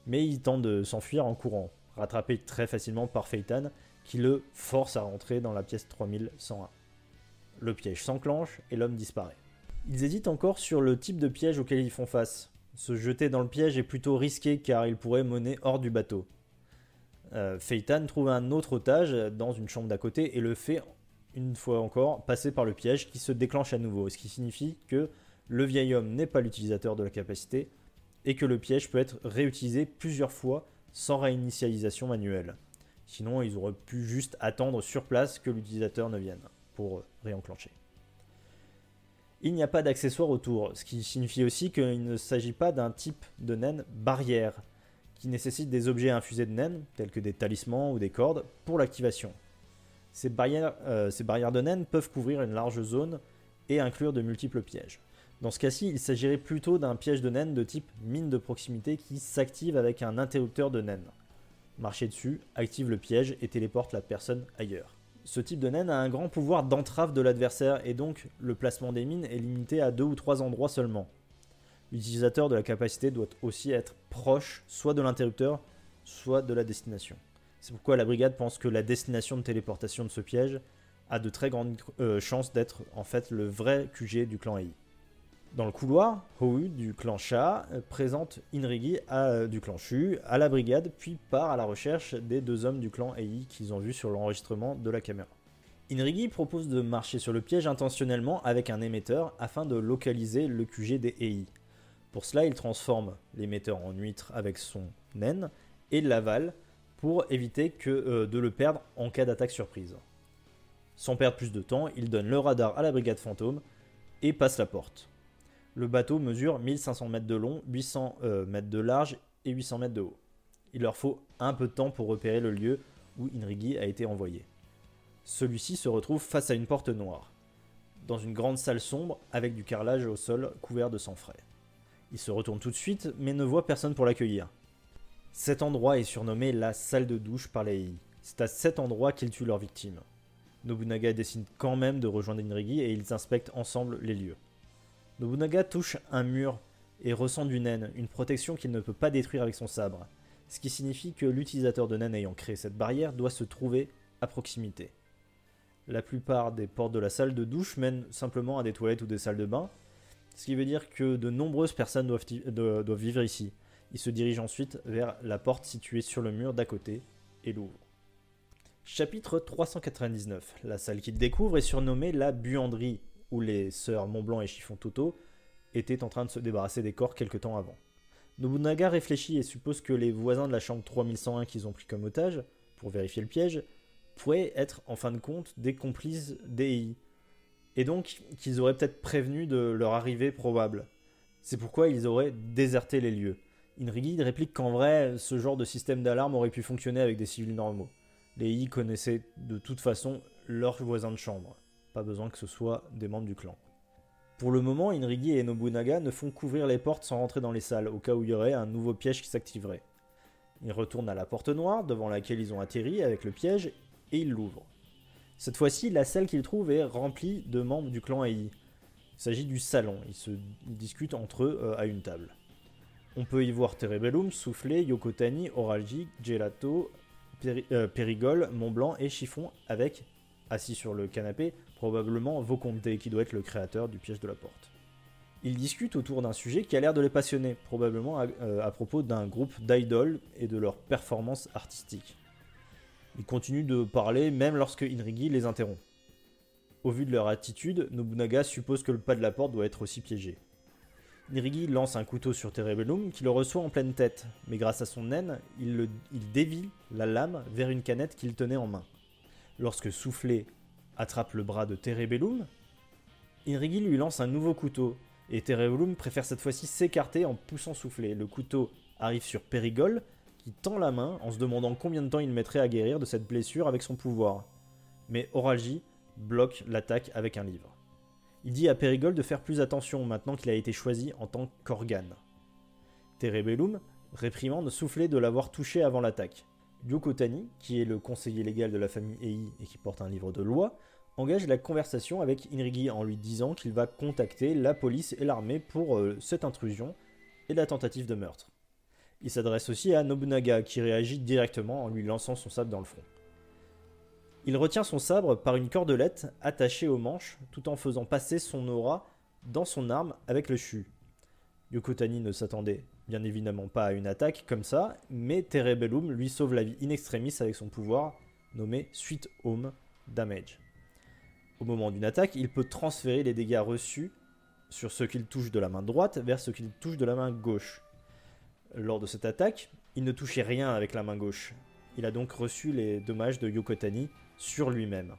Mais il tente de s'enfuir en courant, rattrapé très facilement par Feitan qui le force à rentrer dans la pièce 3101. Le piège s'enclenche et l'homme disparaît. Ils hésitent encore sur le type de piège auquel ils font face. Se jeter dans le piège est plutôt risqué car il pourrait mener hors du bateau. Euh, trouve un autre otage dans une chambre d'à côté et le fait une fois encore, passer par le piège qui se déclenche à nouveau, ce qui signifie que le vieil homme n'est pas l'utilisateur de la capacité et que le piège peut être réutilisé plusieurs fois sans réinitialisation manuelle. Sinon, ils auraient pu juste attendre sur place que l'utilisateur ne vienne pour réenclencher. Il n'y a pas d'accessoire autour, ce qui signifie aussi qu'il ne s'agit pas d'un type de naine barrière, qui nécessite des objets infusés de naine, tels que des talismans ou des cordes, pour l'activation. Ces barrières, euh, ces barrières de naines peuvent couvrir une large zone et inclure de multiples pièges. Dans ce cas-ci, il s'agirait plutôt d'un piège de naine de type mine de proximité qui s'active avec un interrupteur de naine. Marcher dessus, active le piège et téléporte la personne ailleurs. Ce type de naine a un grand pouvoir d'entrave de l'adversaire et donc le placement des mines est limité à deux ou trois endroits seulement. L'utilisateur de la capacité doit aussi être proche soit de l'interrupteur, soit de la destination. C'est pourquoi la brigade pense que la destination de téléportation de ce piège a de très grandes euh, chances d'être en fait le vrai QG du clan Ei. Dans le couloir, Hou du clan Sha euh, présente Inrigi euh, du clan Shu à la brigade, puis part à la recherche des deux hommes du clan Ei qu'ils ont vus sur l'enregistrement de la caméra. Inrigi propose de marcher sur le piège intentionnellement avec un émetteur afin de localiser le QG des Ei. Pour cela, il transforme l'émetteur en huître avec son naine et l'avale pour éviter que, euh, de le perdre en cas d'attaque surprise. Sans perdre plus de temps, il donne le radar à la brigade fantôme et passe la porte. Le bateau mesure 1500 mètres de long, 800 euh, mètres de large et 800 mètres de haut. Il leur faut un peu de temps pour repérer le lieu où Inrigi a été envoyé. Celui-ci se retrouve face à une porte noire, dans une grande salle sombre avec du carrelage au sol couvert de sang frais. Il se retourne tout de suite, mais ne voit personne pour l'accueillir. Cet endroit est surnommé la salle de douche par les Ei. C'est à cet endroit qu'ils tuent leurs victimes. Nobunaga décide quand même de rejoindre Inrigi et ils inspectent ensemble les lieux. Nobunaga touche un mur et ressent du naine, une protection qu'il ne peut pas détruire avec son sabre, ce qui signifie que l'utilisateur de naine ayant créé cette barrière doit se trouver à proximité. La plupart des portes de la salle de douche mènent simplement à des toilettes ou des salles de bain, ce qui veut dire que de nombreuses personnes doivent vivre ici. Il se dirige ensuite vers la porte située sur le mur d'à côté et l'ouvre. Chapitre 399. La salle qu'il découvre est surnommée la buanderie, où les sœurs Montblanc et Chiffon Toto étaient en train de se débarrasser des corps quelque temps avant. Nobunaga réfléchit et suppose que les voisins de la chambre 3101 qu'ils ont pris comme otage, pour vérifier le piège, pourraient être en fin de compte des complices d'EI, et donc qu'ils auraient peut-être prévenu de leur arrivée probable. C'est pourquoi ils auraient déserté les lieux. Inrigi réplique qu'en vrai, ce genre de système d'alarme aurait pu fonctionner avec des civils normaux. Les I connaissaient de toute façon leurs voisins de chambre. Pas besoin que ce soit des membres du clan. Pour le moment, Inrigi et Nobunaga ne font qu'ouvrir les portes sans rentrer dans les salles, au cas où il y aurait un nouveau piège qui s'activerait. Ils retournent à la porte noire, devant laquelle ils ont atterri avec le piège, et ils l'ouvrent. Cette fois-ci, la salle qu'ils trouvent est remplie de membres du clan AI. Il s'agit du salon, ils se discutent entre eux euh, à une table. On peut y voir Terebellum, Soufflé, Yokotani, Oralgic, Gelato, euh, Périgol, Montblanc et Chiffon avec, assis sur le canapé, probablement Voconte qui doit être le créateur du piège de la porte. Ils discutent autour d'un sujet qui a l'air de les passionner, probablement à, euh, propos d'un groupe d'idoles et de leur performance artistique. Ils continuent de parler même lorsque Inrigi les interrompt. Au vu de leur attitude, Nobunaga suppose que le pas de la porte doit être aussi piégé. Nirigi lance un couteau sur Terebellum qui le reçoit en pleine tête, mais grâce à son naine, il, dévie la lame vers une canette qu'il tenait en main. Lorsque Soufflé attrape le bras de Terebellum, Inrigi lui lance un nouveau couteau, et Terebellum préfère cette fois-ci s'écarter en poussant Soufflé. Le couteau arrive sur Périgol, qui tend la main en se demandant combien de temps il mettrait à guérir de cette blessure avec son pouvoir. Mais Oralgie bloque l'attaque avec un livre. Il dit à Périgol de faire plus attention maintenant qu'il a été choisi en tant qu'organe. Terebellum réprimande Soufflé de l'avoir touché avant l'attaque. Yokotani, qui est le conseiller légal de la famille Ei et qui porte un livre de loi, engage la conversation avec Inrigi en lui disant qu'il va contacter la police et l'armée pour euh, cette intrusion et la tentative de meurtre. Il s'adresse aussi à Nobunaga qui réagit directement en lui lançant son sabre dans le front. Il retient son sabre par une cordelette attachée au manche tout en faisant passer son aura dans son arme avec le chu. Yokotani ne s'attendait bien évidemment pas à une attaque comme ça, mais Terebellum lui sauve la vie in extremis avec son pouvoir nommé Sweet Home Damage. Au moment d'une attaque, il peut transférer les dégâts reçus sur ce qu'il touche de la main droite vers ce qu'il touche de la main gauche. Lors de cette attaque, il ne touchait rien avec la main gauche. Il a donc reçu les dommages de Yokotani sur lui-même.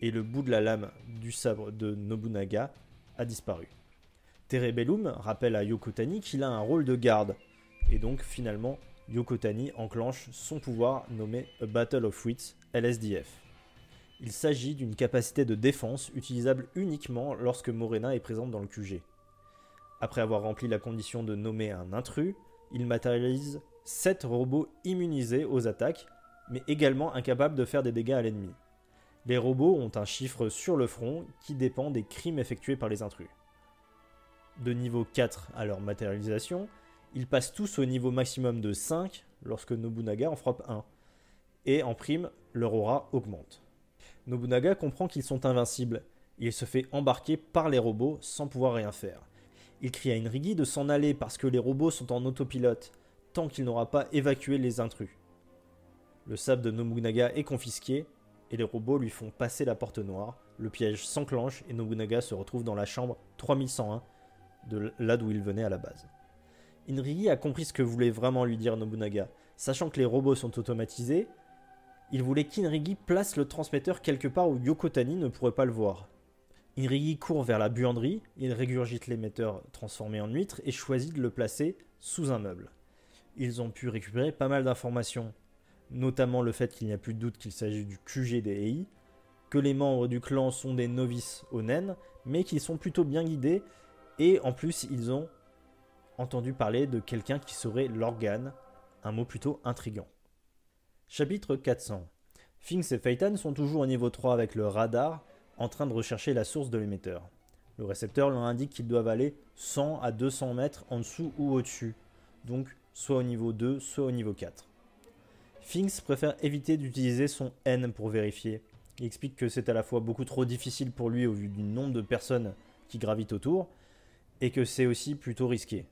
Et le bout de la lame du sabre de Nobunaga a disparu. Terebellum rappelle à Yokotani qu'il a un rôle de garde, et donc finalement Yokotani enclenche son pouvoir nommé Battle of Wits, LSDF. Il s'agit d'une capacité de défense utilisable uniquement lorsque Morena est présente dans le QG. Après avoir rempli la condition de nommer un intrus, il matérialise 7 robots immunisés aux attaques mais également incapables de faire des dégâts à l'ennemi. Les robots ont un chiffre sur le front qui dépend des crimes effectués par les intrus. De niveau 4 à leur matérialisation, ils passent tous au niveau maximum de 5 lorsque Nobunaga en frappe 1, et en prime, leur aura augmente. Nobunaga comprend qu'ils sont invincibles, il se fait embarquer par les robots sans pouvoir rien faire. Il crie à Inrigi de s'en aller parce que les robots sont en autopilote, tant qu'il n'aura pas évacué les intrus. Le sabre de Nobunaga est confisqué et les robots lui font passer la porte noire. Le piège s'enclenche et Nobunaga se retrouve dans la chambre 3101 de là d'où il venait à la base. Inrigi a compris ce que voulait vraiment lui dire Nobunaga. Sachant que les robots sont automatisés, il voulait qu'Inrigi place le transmetteur quelque part où Yokotani ne pourrait pas le voir. Inrigi court vers la buanderie, il régurgite l'émetteur transformé en huître et choisit de le placer sous un meuble. Ils ont pu récupérer pas mal d'informations notamment le fait qu'il n'y a plus de doute qu'il s'agit du QG des EI, que les membres du clan sont des novices aux naines, mais qu'ils sont plutôt bien guidés, et en plus ils ont entendu parler de quelqu'un qui serait l'organe, un mot plutôt intrigant. Chapitre 400 Finks et Phaeton sont toujours au niveau 3 avec le radar, en train de rechercher la source de l'émetteur. Le récepteur leur indique qu'ils doivent aller 100 à 200 mètres en dessous ou au-dessus, donc soit au niveau 2, soit au niveau 4. Finks préfère éviter d'utiliser son N pour vérifier. Il explique que c'est à la fois beaucoup trop difficile pour lui au vu du nombre de personnes qui gravitent autour, et que c'est aussi plutôt risqué.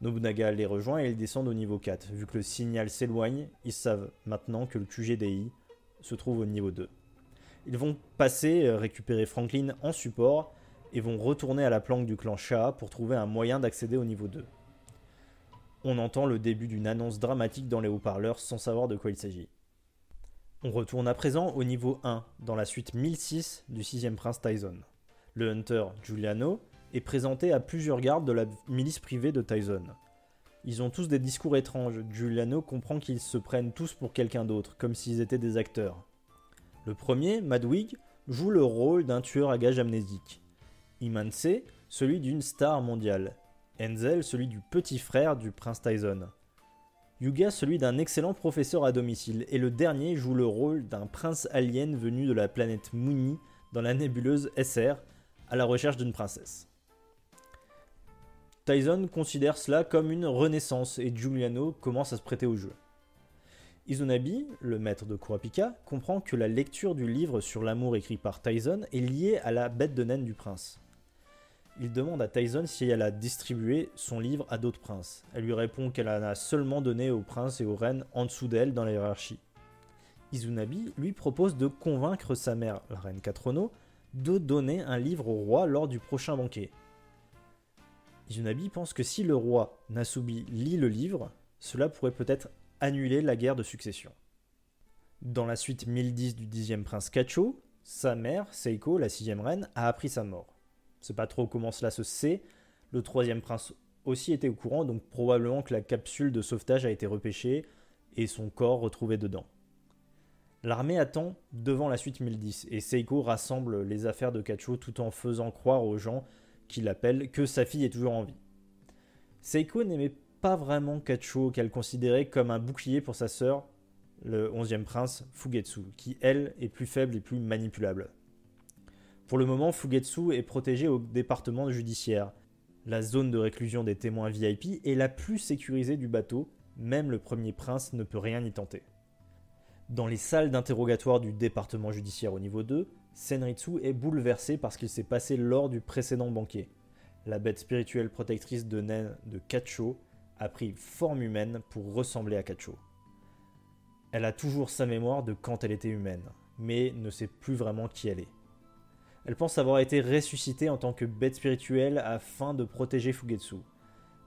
Nobunaga les rejoint et ils descendent au niveau 4. Vu que le signal s'éloigne, ils savent maintenant que le QGDI se trouve au niveau 2. Ils vont passer, euh, récupérer Franklin en support et vont retourner à la planque du clan Shah pour trouver un moyen d'accéder au niveau 2. On entend le début d'une annonce dramatique dans les haut-parleurs sans savoir de quoi il s'agit. On retourne à présent au niveau 1, dans la suite 1006 du 6 prince Tyson. Le Hunter Giuliano est présenté à plusieurs gardes de la milice privée de Tyson. Ils ont tous des discours étranges. Giuliano comprend qu'ils se prennent tous pour quelqu'un d'autre, comme s'ils étaient des acteurs. Le premier, Madwig, joue le rôle d'un tueur à gages amnésique. Imanse, celui d'une star mondiale. Enzel, celui du petit frère du prince Tyson. Yuga, celui d'un excellent professeur à domicile. Et le dernier joue le rôle d'un prince alien venu de la planète Muni dans la nébuleuse SR à la recherche d'une princesse. Tyson considère cela comme une renaissance et Giuliano commence à se prêter au jeu. Izunabi, le maître de Kurapika, comprend que la lecture du livre sur l'amour écrit par Tyson est liée à la bête de naine du prince. Il demande à Tyson si elle a distribué son livre à d'autres princes. Elle lui répond qu'elle en a seulement donné aux princes et aux reines en dessous d'elle dans la hiérarchie. Izunabi lui propose de convaincre sa mère, la reine Katrono, de donner un livre au roi lors du prochain banquet. Izunabi pense que si le roi Nasubi lit le livre, cela pourrait peut-être annuler la guerre de succession. Dans la suite 1010 du dixième prince Kacho, sa mère, Seiko, la sixième reine, a appris sa mort. Pas trop comment cela se sait. Le troisième prince aussi était au courant, donc probablement que la capsule de sauvetage a été repêchée et son corps retrouvé dedans. L'armée attend devant la suite 1010 et Seiko rassemble les affaires de Kacho tout en faisant croire aux gens qui l'appelle que sa fille est toujours en vie. Seiko n'aimait pas vraiment Kacho qu'elle considérait comme un bouclier pour sa sœur, le 11e prince Fugetsu, qui elle est plus faible et plus manipulable. Pour le moment, Fugetsu est protégé au département judiciaire. La zone de réclusion des témoins VIP est la plus sécurisée du bateau, même le premier prince ne peut rien y tenter. Dans les salles d'interrogatoire du département judiciaire au niveau 2, Senritsu est bouleversé par ce qu'il s'est passé lors du précédent banquet. La bête spirituelle protectrice de naine de Kacho a pris forme humaine pour ressembler à Kacho. Elle a toujours sa mémoire de quand elle était humaine, mais ne sait plus vraiment qui elle est. Elle pense avoir été ressuscitée en tant que bête spirituelle afin de protéger Fugetsu.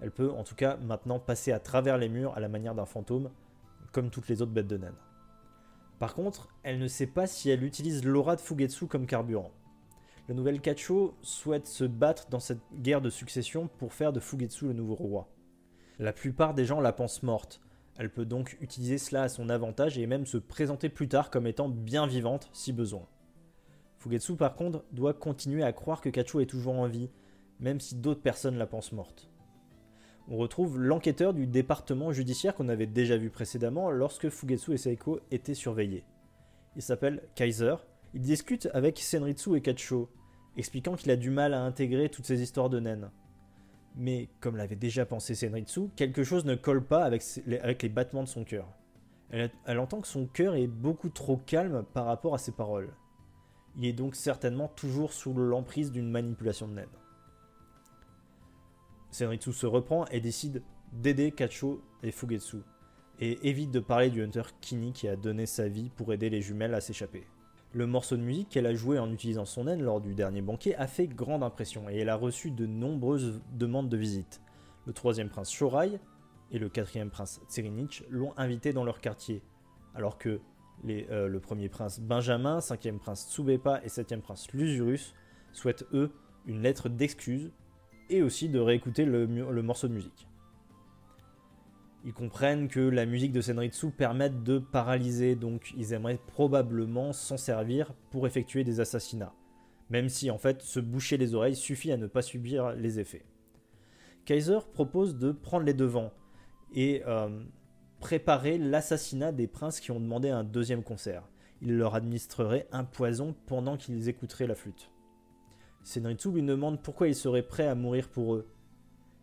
Elle peut en tout cas maintenant passer à travers les murs à la manière d'un fantôme, comme toutes les autres bêtes de naine. Par contre, elle ne sait pas si elle utilise l'aura de Fugetsu comme carburant. La nouvelle Kacho souhaite se battre dans cette guerre de succession pour faire de Fugetsu le nouveau roi. La plupart des gens la pensent morte. Elle peut donc utiliser cela à son avantage et même se présenter plus tard comme étant bien vivante si besoin. Fugetsu par contre doit continuer à croire que Kacho est toujours en vie, même si d'autres personnes la pensent morte on retrouve l'enquêteur du département judiciaire qu'on avait déjà vu précédemment lorsque Fugetsu et Seiko étaient surveillés. Il s'appelle Kaiser. Il discute avec Senritsu et Kacho, expliquant qu'il a du mal à intégrer toutes ces histoires de naines. Mais, comme l'avait déjà pensé Senritsu, quelque chose ne colle pas avec les, battements de son cœur. Elle, elle entend que son cœur est beaucoup trop calme par rapport à ses paroles. Il est donc certainement toujours sous l'emprise d'une manipulation de naine. Senritsu se reprend et décide d'aider Kacho et Fugetsu, et évite de parler du Hunter Kini qui a donné sa vie pour aider les jumelles à s'échapper. Le morceau de musique qu'elle a joué en utilisant son aine lors du dernier banquet a fait grande impression et elle a reçu de nombreuses demandes de visite. Le troisième prince Shorai et le quatrième prince Tsirinich l'ont invité dans leur quartier, alors que euh, le premier prince Benjamin, cinquième prince Tsubepa et septième prince Lusurus souhaitent eux une lettre d'excuse et aussi de réécouter le, morceau de musique. Ils comprennent que la musique de Senritsu permet de paralyser, donc ils aimeraient probablement s'en servir pour effectuer des assassinats. Même si en fait se boucher les oreilles suffit à ne pas subir les effets. Kaiser propose de prendre les devants et préparer l'assassinat des princes qui ont demandé un deuxième concert. Il leur administrerait un poison pendant qu'ils écouteraient la flûte. Senritsu lui demande pourquoi il serait prêt à mourir pour eux.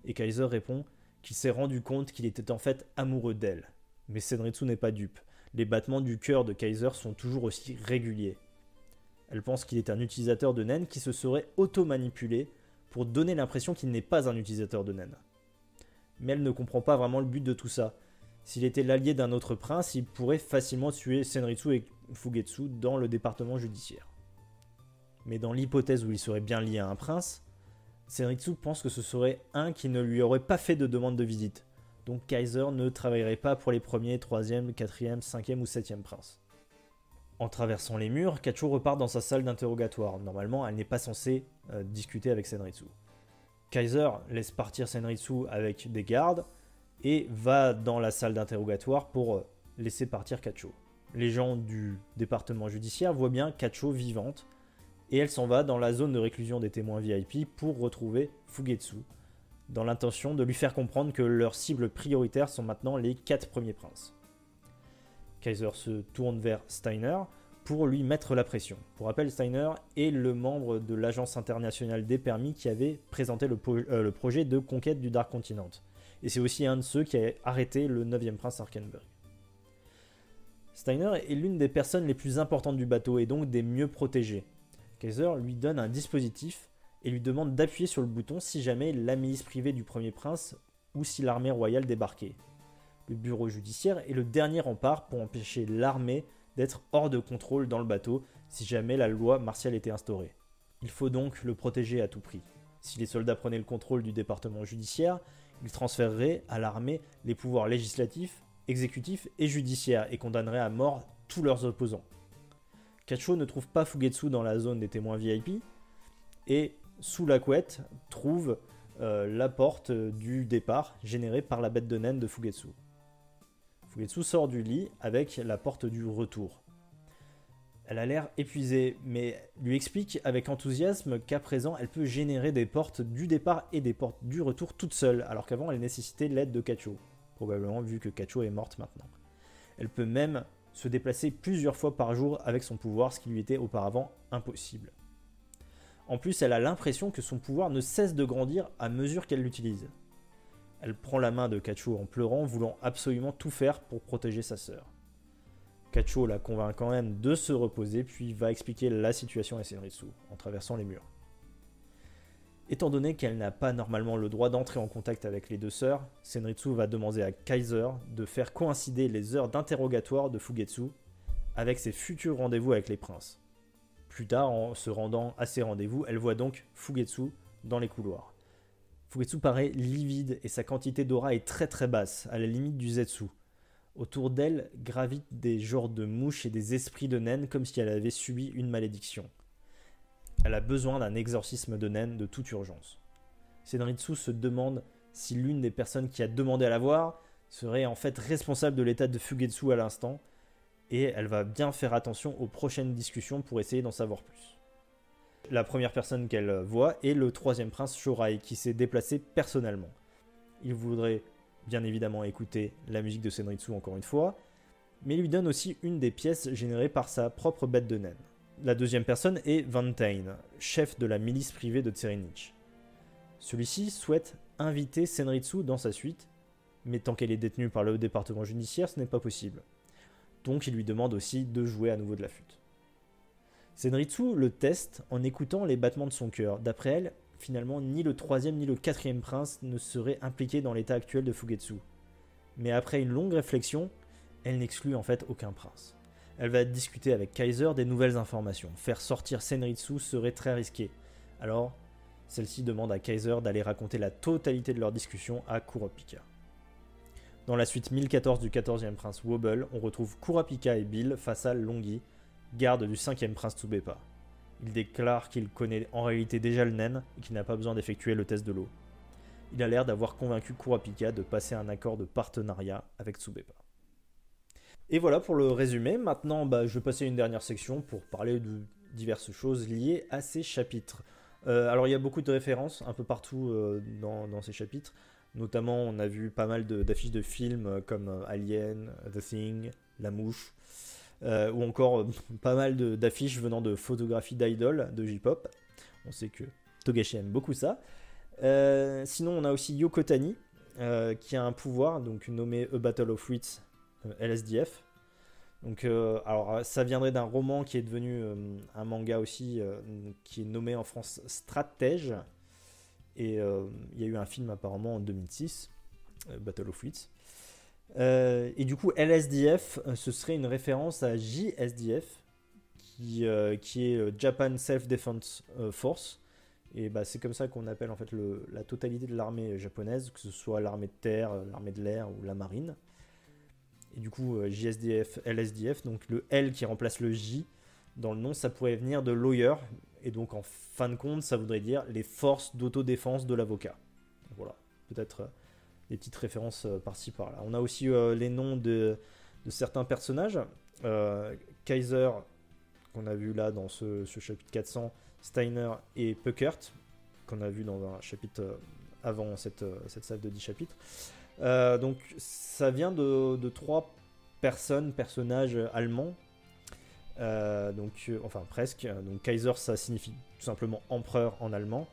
Et Kaiser répond qu'il s'est rendu compte qu'il était en fait amoureux d'elle. Mais Senritsu n'est pas dupe. Les battements du cœur de Kaiser sont toujours aussi réguliers. Elle pense qu'il est un utilisateur de Nen qui se serait auto-manipulé pour donner l'impression qu'il n'est pas un utilisateur de Nen. Mais elle ne comprend pas vraiment le but de tout ça. S'il était l'allié d'un autre prince, il pourrait facilement tuer Senritsu et Fugetsu dans le département judiciaire. Mais dans l'hypothèse où il serait bien lié à un prince, Senritsu pense que ce serait un qui ne lui aurait pas fait de demande de visite. Donc Kaiser ne travaillerait pas pour les premiers, troisième, quatrième, cinquième ou septième princes. En traversant les murs, Kacho repart dans sa salle d'interrogatoire. Normalement, elle n'est pas censée euh, discuter avec Senritsu. Kaiser laisse partir Senritsu avec des gardes et va dans la salle d'interrogatoire pour euh, laisser partir Kacho. Les gens du département judiciaire voient bien Kacho vivante et elle s'en va dans la zone de réclusion des témoins VIP pour retrouver Fugetsu, dans l'intention de lui faire comprendre que leurs cibles prioritaires sont maintenant les quatre premiers princes. Kaiser se tourne vers Steiner pour lui mettre la pression. Pour rappel, Steiner est le membre de l'Agence internationale des permis qui avait présenté le, euh, projet de conquête du Dark Continent. Et c'est aussi un de ceux qui a arrêté le 9e prince Arkenberg. Steiner est l'une des personnes les plus importantes du bateau et donc des mieux protégées. Kaiser lui donne un dispositif et lui demande d'appuyer sur le bouton si jamais la milice privée du premier prince ou si l'armée royale débarquait. Le bureau judiciaire est le dernier rempart pour empêcher l'armée d'être hors de contrôle dans le bateau si jamais la loi martiale était instaurée. Il faut donc le protéger à tout prix. Si les soldats prenaient le contrôle du département judiciaire, ils transféreraient à l'armée les pouvoirs législatifs, exécutifs et judiciaires et condamneraient à mort tous leurs opposants. Kacho ne trouve pas Fugetsu dans la zone des témoins VIP et sous la couette trouve euh, la porte du départ générée par la bête de naine de Fugetsu. Fugetsu sort du lit avec la porte du retour. Elle a l'air épuisée, mais lui explique avec enthousiasme qu'à présent elle peut générer des portes du départ et des portes du retour toute seule, alors qu'avant elle nécessitait l'aide de Kacho, probablement vu que Kacho est morte maintenant. Elle peut même se déplacer plusieurs fois par jour avec son pouvoir, ce qui lui était auparavant impossible. En plus, elle a l'impression que son pouvoir ne cesse de grandir à mesure qu'elle l'utilise. Elle prend la main de Kacho en pleurant, voulant absolument tout faire pour protéger sa sœur. Kacho la convainc quand même de se reposer, puis va expliquer la situation à Senritsu en traversant les murs. Étant donné qu'elle n'a pas normalement le droit d'entrer en contact avec les deux sœurs, Senritsu va demander à Kaiser de faire coïncider les heures d'interrogatoire de Fugetsu avec ses futurs rendez-vous avec les princes. Plus tard, en se rendant à ces rendez-vous, elle voit donc Fugetsu dans les couloirs. Fugetsu paraît livide et sa quantité d'aura est très très basse, à la limite du Zetsu. Autour d'elle gravitent des genres de mouches et des esprits de naines comme si elle avait subi une malédiction. Elle a besoin d'un exorcisme de naine de toute urgence. Senritsu se demande si l'une des personnes qui a demandé à la voir serait en fait responsable de l'état de Fugetsu à l'instant, et elle va bien faire attention aux prochaines discussions pour essayer d'en savoir plus. La première personne qu'elle voit est le troisième prince Shorai, qui s'est déplacé personnellement. Il voudrait bien évidemment écouter la musique de Senritsu encore une fois, mais lui donne aussi une des pièces générées par sa propre bête de naine. La deuxième personne est Vantain, chef de la milice privée de Tserinich. Celui-ci souhaite inviter Senritsu dans sa suite, mais tant qu'elle est détenue par le département judiciaire, ce n'est pas possible. Donc il lui demande aussi de jouer à nouveau de la flûte. Senritsu le teste en écoutant les battements de son cœur. D'après elle, finalement, ni le troisième ni le quatrième prince ne seraient impliqués dans l'état actuel de Fugetsu. Mais après une longue réflexion, elle n'exclut en fait aucun prince. Elle va discuter avec Kaiser des nouvelles informations. Faire sortir Senritsu serait très risqué. Alors, celle-ci demande à Kaiser d'aller raconter la totalité de leur discussion à Kurapika. Dans la suite 1014 du 14e prince Wobble, on retrouve Kurapika et Bill face à Longi, garde du 5e prince Tsubepa. Il déclare qu'il connaît en réalité déjà le naine et qu'il n'a pas besoin d'effectuer le test de l'eau. Il a l'air d'avoir convaincu Kurapika de passer un accord de partenariat avec Tsubepa. Et voilà pour le résumé. Maintenant, bah, je vais passer à une dernière section pour parler de diverses choses liées à ces chapitres. alors il y a beaucoup de références un peu partout dans, dans, ces chapitres. Notamment, on a vu pas mal d'affiches de, films comme Alien, The Thing, La Mouche, ou encore pas mal d'affiches venant de photographies d'idoles de J-pop. On sait que Togashi aime beaucoup ça. sinon, on a aussi Yoko Tani, qui a un pouvoir, donc nommé A Battle of Wits LSDF. Donc, euh, alors, ça viendrait d'un roman qui est devenu euh, un manga aussi, euh, qui est nommé en France Stratège. Et il y a eu un film apparemment en 2006, Battle of Wits. Et du coup, LSDF, ce serait une référence à JSDF, qui, qui est Japan Self-Defense Force. Et bah, c'est comme ça qu'on appelle en fait la totalité de l'armée japonaise, que ce soit l'armée de terre, l'armée de l'air ou la marine et du coup euh, JSDF, LSDF, donc le L qui remplace le J dans le nom, ça pourrait venir de lawyer, et donc en fin de compte, ça voudrait dire les forces d'autodéfense de l'avocat. Voilà, peut-être euh, des petites références euh, par-ci par-là. On a aussi les noms de, certains personnages. Kaiser, qu'on a vu là dans ce, chapitre 400, Steiner et Puckert, qu'on a vu dans un chapitre avant cette, cette salle de 10 chapitres. Euh, donc ça vient de, trois personnes, personnages allemands. Euh, donc, euh, enfin presque. Donc Kaiser, ça signifie tout simplement empereur en allemand.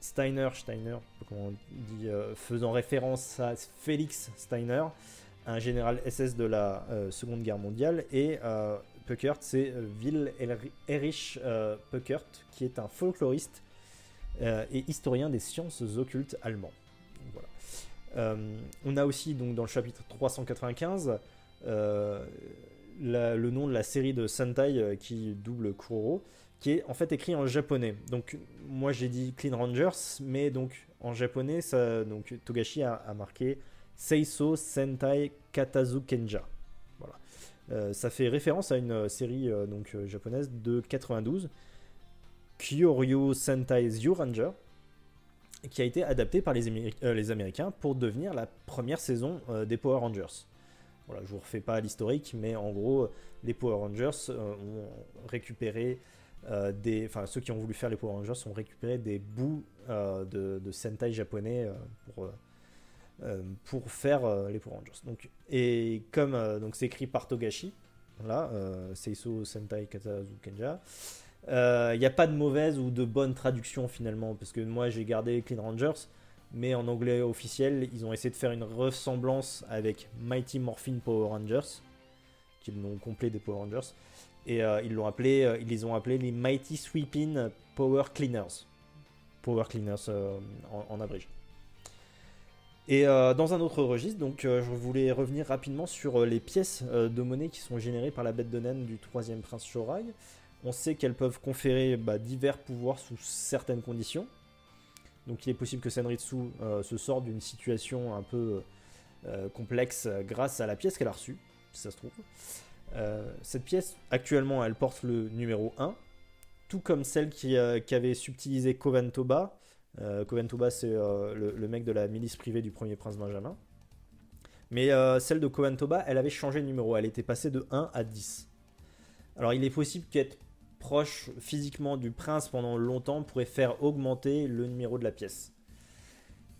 Steiner, Steiner, comment dit, faisant référence à Félix Steiner, un général SS de la Seconde Guerre mondiale, et Puckert, c'est Will Erich Puckert, qui est un folkloriste et historien des sciences occultes allemand. Euh, on a aussi dans le chapitre 395 euh, le nom de la série de Sentai euh, qui double Kuroro, qui est en fait écrit en japonais. Donc moi j'ai dit Clean Rangers, mais donc en japonais, donc Togashi a, marqué Seiso Sentai Katazu Kenja. Voilà. ça fait référence à une série donc japonaise de 92, Kyoryu Sentai Zyuranger, qui a été adapté par les, euh, les Américains pour devenir la première saison euh, des Power Rangers. Voilà, je vous refais pas l'historique, mais en gros, les Power Rangers euh, ont récupéré enfin ceux qui ont voulu faire les Power Rangers ont récupéré des bouts de, de, Sentai japonais pour pour faire les Power Rangers. Et comme donc c'est écrit par Togashi, Seiso Sentai Katazu Kenja. Il euh, n'y a pas de mauvaise ou de bonne traduction finalement, parce que moi j'ai gardé Clean Rangers, mais en anglais officiel, ils ont essayé de faire une ressemblance avec Mighty Morphin Power Rangers, qui est le nom complet des Power Rangers, et euh, ils l'ont appelé, euh, ils les ont appelés les Mighty Sweeping Power Cleaners, Power Cleaners en, en, abrégé. Et dans un autre registre, donc je voulais revenir rapidement sur les pièces de monnaie qui sont générées par la bête de naine du troisième prince Shorai. On sait qu'elles peuvent conférer bah, divers pouvoirs sous certaines conditions. Donc il est possible que Senritsu euh, se sorte d'une situation un peu euh, complexe grâce à la pièce qu'elle a reçue, si ça se trouve. Euh, cette pièce, actuellement, elle porte le numéro 1, tout comme celle qui, avait subtilisé Toba. Toba, c'est le, le, mec de la milice privée du premier prince Benjamin. Mais celle de Toba, elle avait changé de numéro, elle était passée de 1 à 10. Alors il est possible qu'être proche physiquement du prince pendant longtemps pourrait faire augmenter le numéro de la pièce.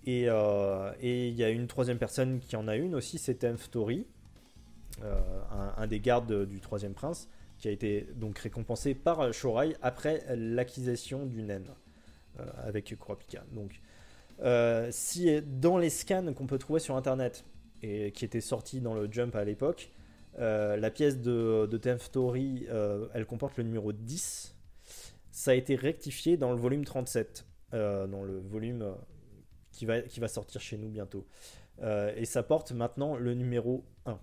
Et euh, il y a une troisième personne qui en a une aussi, c'est Temftori, euh, un, des gardes du troisième prince, qui a été donc récompensé par Shorai après l'acquisition du naine euh, avec Kurapika. Donc, si dans les scans qu'on peut trouver sur internet et qui étaient sortis dans le Jump à l'époque, euh, la pièce de, de euh, elle comporte le numéro 10. Ça a été rectifié dans le volume 37, euh, dans le volume qui, va, qui va sortir chez nous bientôt. et ça porte maintenant le numéro 1.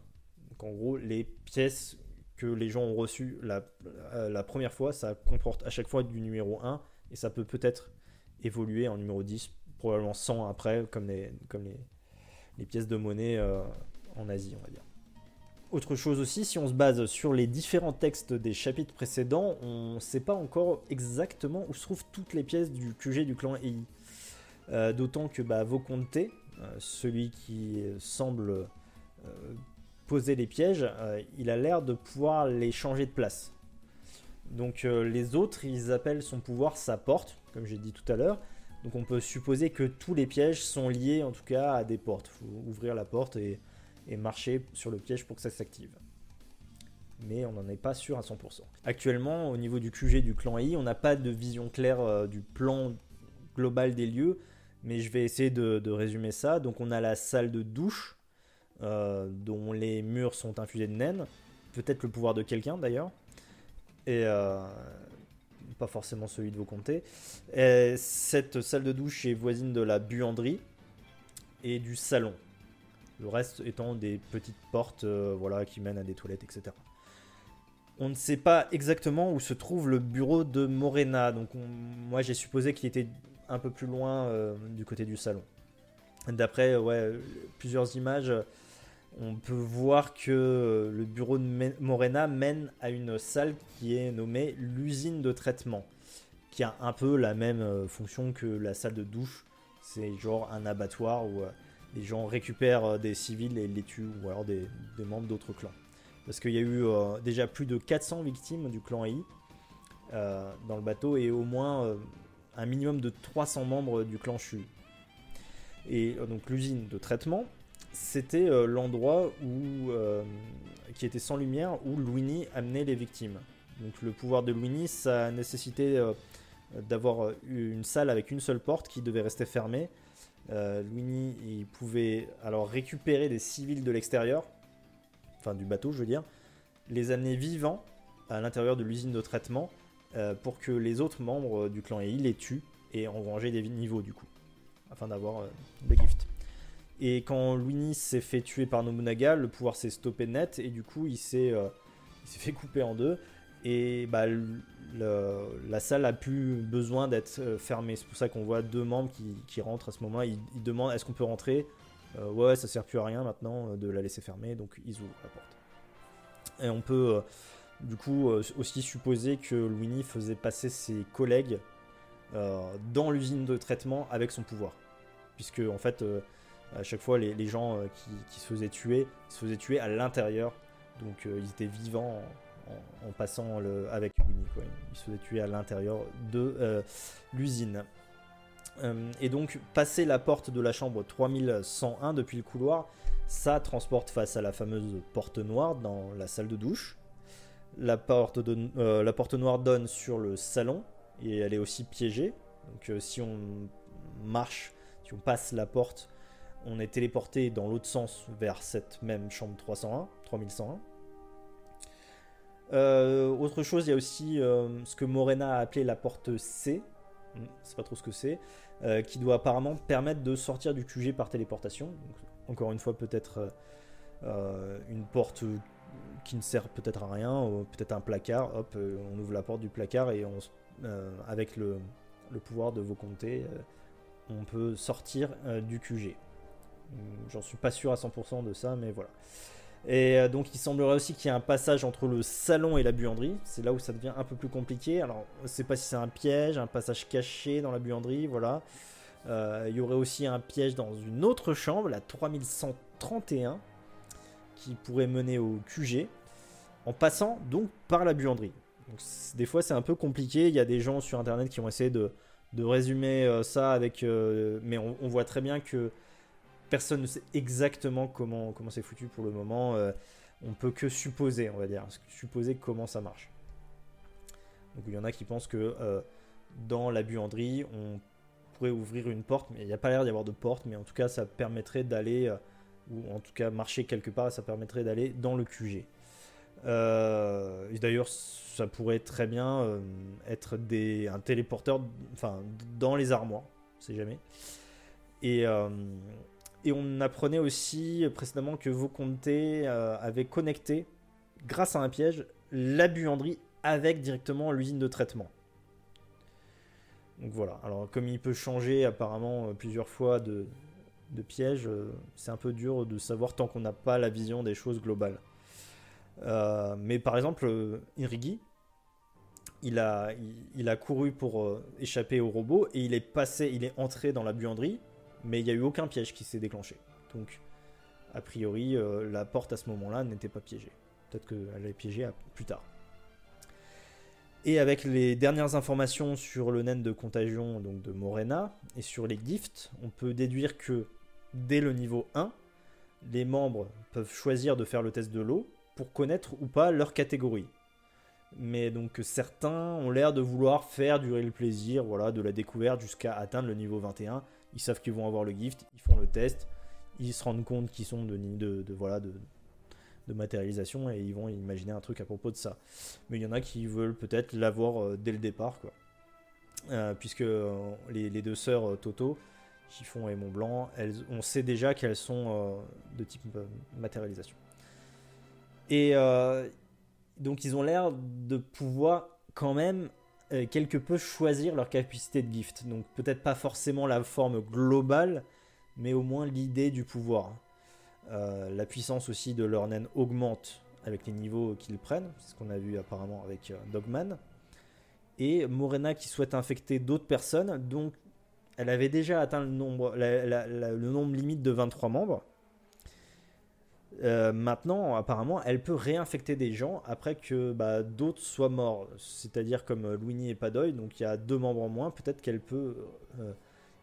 Donc en gros, les pièces que les gens ont reçues la, la première fois, ça comporte à chaque fois du numéro 1 et ça peut peut-être évoluer en numéro 10, probablement 100 après, comme les, comme les, pièces de monnaie en Asie, on va dire. Autre chose aussi, si on se base sur les différents textes des chapitres précédents, on ne sait pas encore exactement où se trouvent toutes les pièces du QG du clan EI. Euh, d'autant que bah, euh, celui qui semble euh, poser les pièges, il a l'air de pouvoir les changer de place. Donc les autres, ils appellent son pouvoir sa porte, comme j'ai dit tout à l'heure. Donc on peut supposer que tous les pièges sont liés en tout cas à des portes. Faut ouvrir la porte et, marcher sur le piège pour que ça s'active. Mais on n'en est pas sûr à 100%. Actuellement, au niveau du QG du clan I, on n'a pas de vision claire euh, du plan global des lieux, mais je vais essayer de, résumer ça. Donc on a la salle de douche, euh, dont les murs sont infusés de naines, peut-être le pouvoir de quelqu'un d'ailleurs. Et euh, pas forcément celui de vos comtés. cette salle de douche est voisine de la buanderie et du salon. Le reste étant des petites portes euh, voilà, qui mènent à des toilettes, etc. On ne sait pas exactement où se trouve le bureau de Morena. Donc moi j'ai supposé qu'il était un peu plus loin du côté du salon. D'après ouais, plusieurs images, on peut voir que le bureau de Morena mène à une salle qui est nommée l'usine de traitement, qui a un peu la même euh, fonction que la salle de douche. C'est genre un abattoir où euh, les gens récupèrent euh, des civils et les tuent, ou alors des, membres d'autres clans. Parce qu'il y a eu déjà plus de 400 victimes du clan AI dans le bateau et au moins un minimum de 300 membres du clan Shu. Et donc l'usine de traitement, c'était euh, l'endroit où euh, qui était sans lumière où Luini amenait les victimes. Donc le pouvoir de Luini, ça nécessitait euh, d'avoir une salle avec une seule porte qui devait rester fermée. Luini, il pouvait alors récupérer des civils de l'extérieur, enfin du bateau, je veux dire, les amener vivants à l'intérieur de l'usine de traitement pour que les autres membres du clan EI les tuent et engranger des niveaux du coup, afin d'avoir le gift. Et quand Luini s'est fait tuer par Nobunaga, le pouvoir s'est stoppé net et du coup il s'est euh, fait couper en deux. Et bah, la salle a plus besoin d'être euh, fermée. C'est pour ça qu'on voit deux membres qui, rentrent à ce moment. Ils, demandent est-ce qu'on peut rentrer? Euh, Ouais, ça sert plus à rien maintenant de la laisser fermer, donc ils ouvrent la porte. Et on peut du coup aussi supposer que Luini faisait passer ses collègues dans l'usine de traitement avec son pouvoir. Puisque en fait à chaque fois, les, gens euh, qui, se faisaient tuer, se faisaient tuer à l'intérieur. Donc euh, ils étaient vivants en, passant avec Winnie. Ils se faisaient tuer à l'intérieur de euh, l'usine. et donc, passer la porte de la chambre 3101 depuis le couloir, ça transporte face à la fameuse porte noire dans la salle de douche. La porte, de, la porte noire donne sur le salon et elle est aussi piégée. Donc, si on marche, si on passe la porte, on est téléporté dans l'autre sens vers cette même chambre 301, 3101. Euh, autre chose, il y a aussi euh, ce que Morena a appelé la porte C, hmm, c'est pas trop ce que c'est, euh, qui doit apparemment permettre de sortir du QG par téléportation. encore une fois, peut-être une porte qui ne sert peut-être à rien, peut-être un placard. Hop, on ouvre la porte du placard et avec le, le, pouvoir de vos comtés, on peut sortir du QG. Hmm, j'en suis pas sûr à 100% de ça, mais voilà. Et euh, donc il semblerait aussi qu'il y ait un passage entre le salon et la buanderie. C'est là où ça devient un peu plus compliqué. Alors je sais pas si c'est un piège, un passage caché dans la buanderie, voilà. Euh, il y aurait aussi un piège dans une autre chambre, la 3131, qui pourrait mener au QG, en passant donc par la buanderie. Donc, des fois c'est un peu compliqué, il y a des gens sur internet qui ont essayé de, résumer euh, ça avec... mais on, voit très bien que personne ne sait exactement comment c'est foutu pour le moment. Euh, on peut que supposer, on va dire, supposer comment ça marche. Donc il y en a qui pensent que euh, dans la buanderie, on pourrait ouvrir une porte, mais il n'y a pas l'air d'y avoir de porte, mais en tout cas ça permettrait d'aller, euh, ou en tout cas marcher quelque part, ça permettrait d'aller dans le QG. D'ailleurs, ça pourrait très bien être des, un téléporteur, enfin dans les armoires, on sait jamais. Et, et on apprenait aussi précédemment que vos euh, avaient connecté, grâce à un piège, la buanderie avec directement l'usine de traitement. Donc voilà, alors comme il peut changer apparemment euh, plusieurs fois de, piège, euh, c'est un peu dur de savoir tant qu'on n'a pas la vision des choses globales. mais par exemple, Irigi, il a, il a couru pour échapper au robot et il est passé, il est entré dans la buanderie mais il n'y a eu aucun piège qui s'est déclenché. Donc, a priori, euh, la porte à ce moment-là n'était pas piégée. Peut-être qu'elle est piégée plus tard. Et avec les dernières informations sur le naine de contagion donc de Morena et sur les gifts, on peut déduire que dès le niveau 1, les membres peuvent choisir de faire le test de l'eau pour connaître ou pas leur catégorie. Mais donc certains ont l'air de vouloir faire durer le plaisir, voilà, de la découverte jusqu'à atteindre le niveau 21. Ils savent qu'ils vont avoir le gift, ils font le test, ils se rendent compte qu'ils sont de, de, de, voilà, de, de matérialisation et ils vont imaginer un truc à propos de ça. Mais il y en a qui veulent peut-être l'avoir euh, dès le départ, quoi. Euh, puisque euh, les, deux sœurs Toto, Chiffon et Mont Blanc, elles, on sait déjà qu'elles sont de type matérialisation. Et donc ils ont l'air de pouvoir quand même quelque peu choisir leur capacité de gift. Donc peut-être pas forcément la forme globale, mais au moins l'idée du pouvoir. Euh, la puissance aussi de leur naine augmente avec les niveaux qu'ils prennent, ce qu'on a vu apparemment avec euh, Dogman. Et Morena qui souhaite infecter d'autres personnes, donc elle avait déjà atteint le nombre, le nombre limite de 23 membres. Euh, maintenant, apparemment, elle peut réinfecter des gens après que bah, d'autres soient morts. C'est-à-dire comme Louini et Padoy, donc il y a deux membres en moins, peut-être qu'elle peut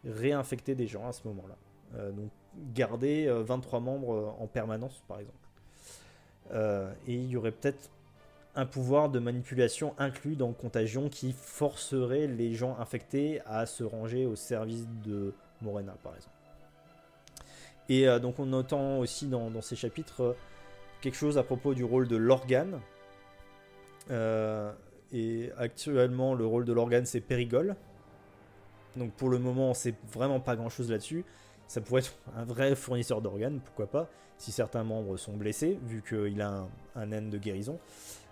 réinfecter des gens à ce moment-là. donc garder 23 euh, membres euh, en permanence, par exemple. Euh, et il y aurait peut-être un pouvoir de manipulation inclus dans Contagion qui forcerait les gens infectés à se ranger au service de Morena, par exemple. Et donc on entend aussi dans, ces chapitres quelque chose à propos du rôle de l'organe. et actuellement, le rôle de l'organe, c'est Périgole. Donc pour le moment, on sait vraiment pas grand-chose là-dessus ça pourrait être un vrai fournisseur d'organes, pourquoi pas, si certains membres sont blessés, vu qu'il a un, un N de guérison,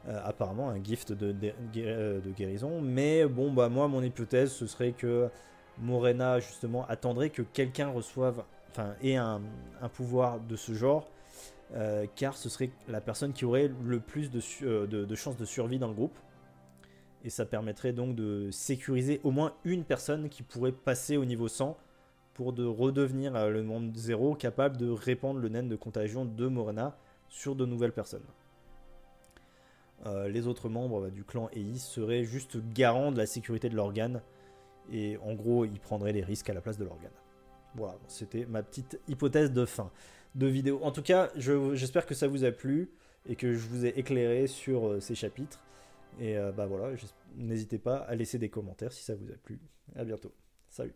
euh, apparemment un gift de, euh, de, guérison. Mais bon, bah moi, mon hypothèse, ce serait que Morena, justement, attendrait que quelqu'un reçoive, enfin, ait un, pouvoir de ce genre, euh, car ce serait la personne qui aurait le plus de, de chances de survie dans le groupe. Et ça permettrait donc de sécuriser au moins une personne qui pourrait passer au niveau 100 pour de redevenir euh, le monde zéro capable de répandre le naine de contagion de Morena sur de nouvelles personnes. Euh, les autres membres bah, du clan EI seraient juste garants de la sécurité de l'organe et en gros ils prendraient les risques à la place de l'organe. Voilà, c'était ma petite hypothèse de fin de vidéo. En tout cas, j'espère que ça vous a plu et que je vous ai éclairé sur euh, ces chapitres. Et bah voilà, n'hésitez pas à laisser des commentaires si ça vous a plu. À bientôt. Salut.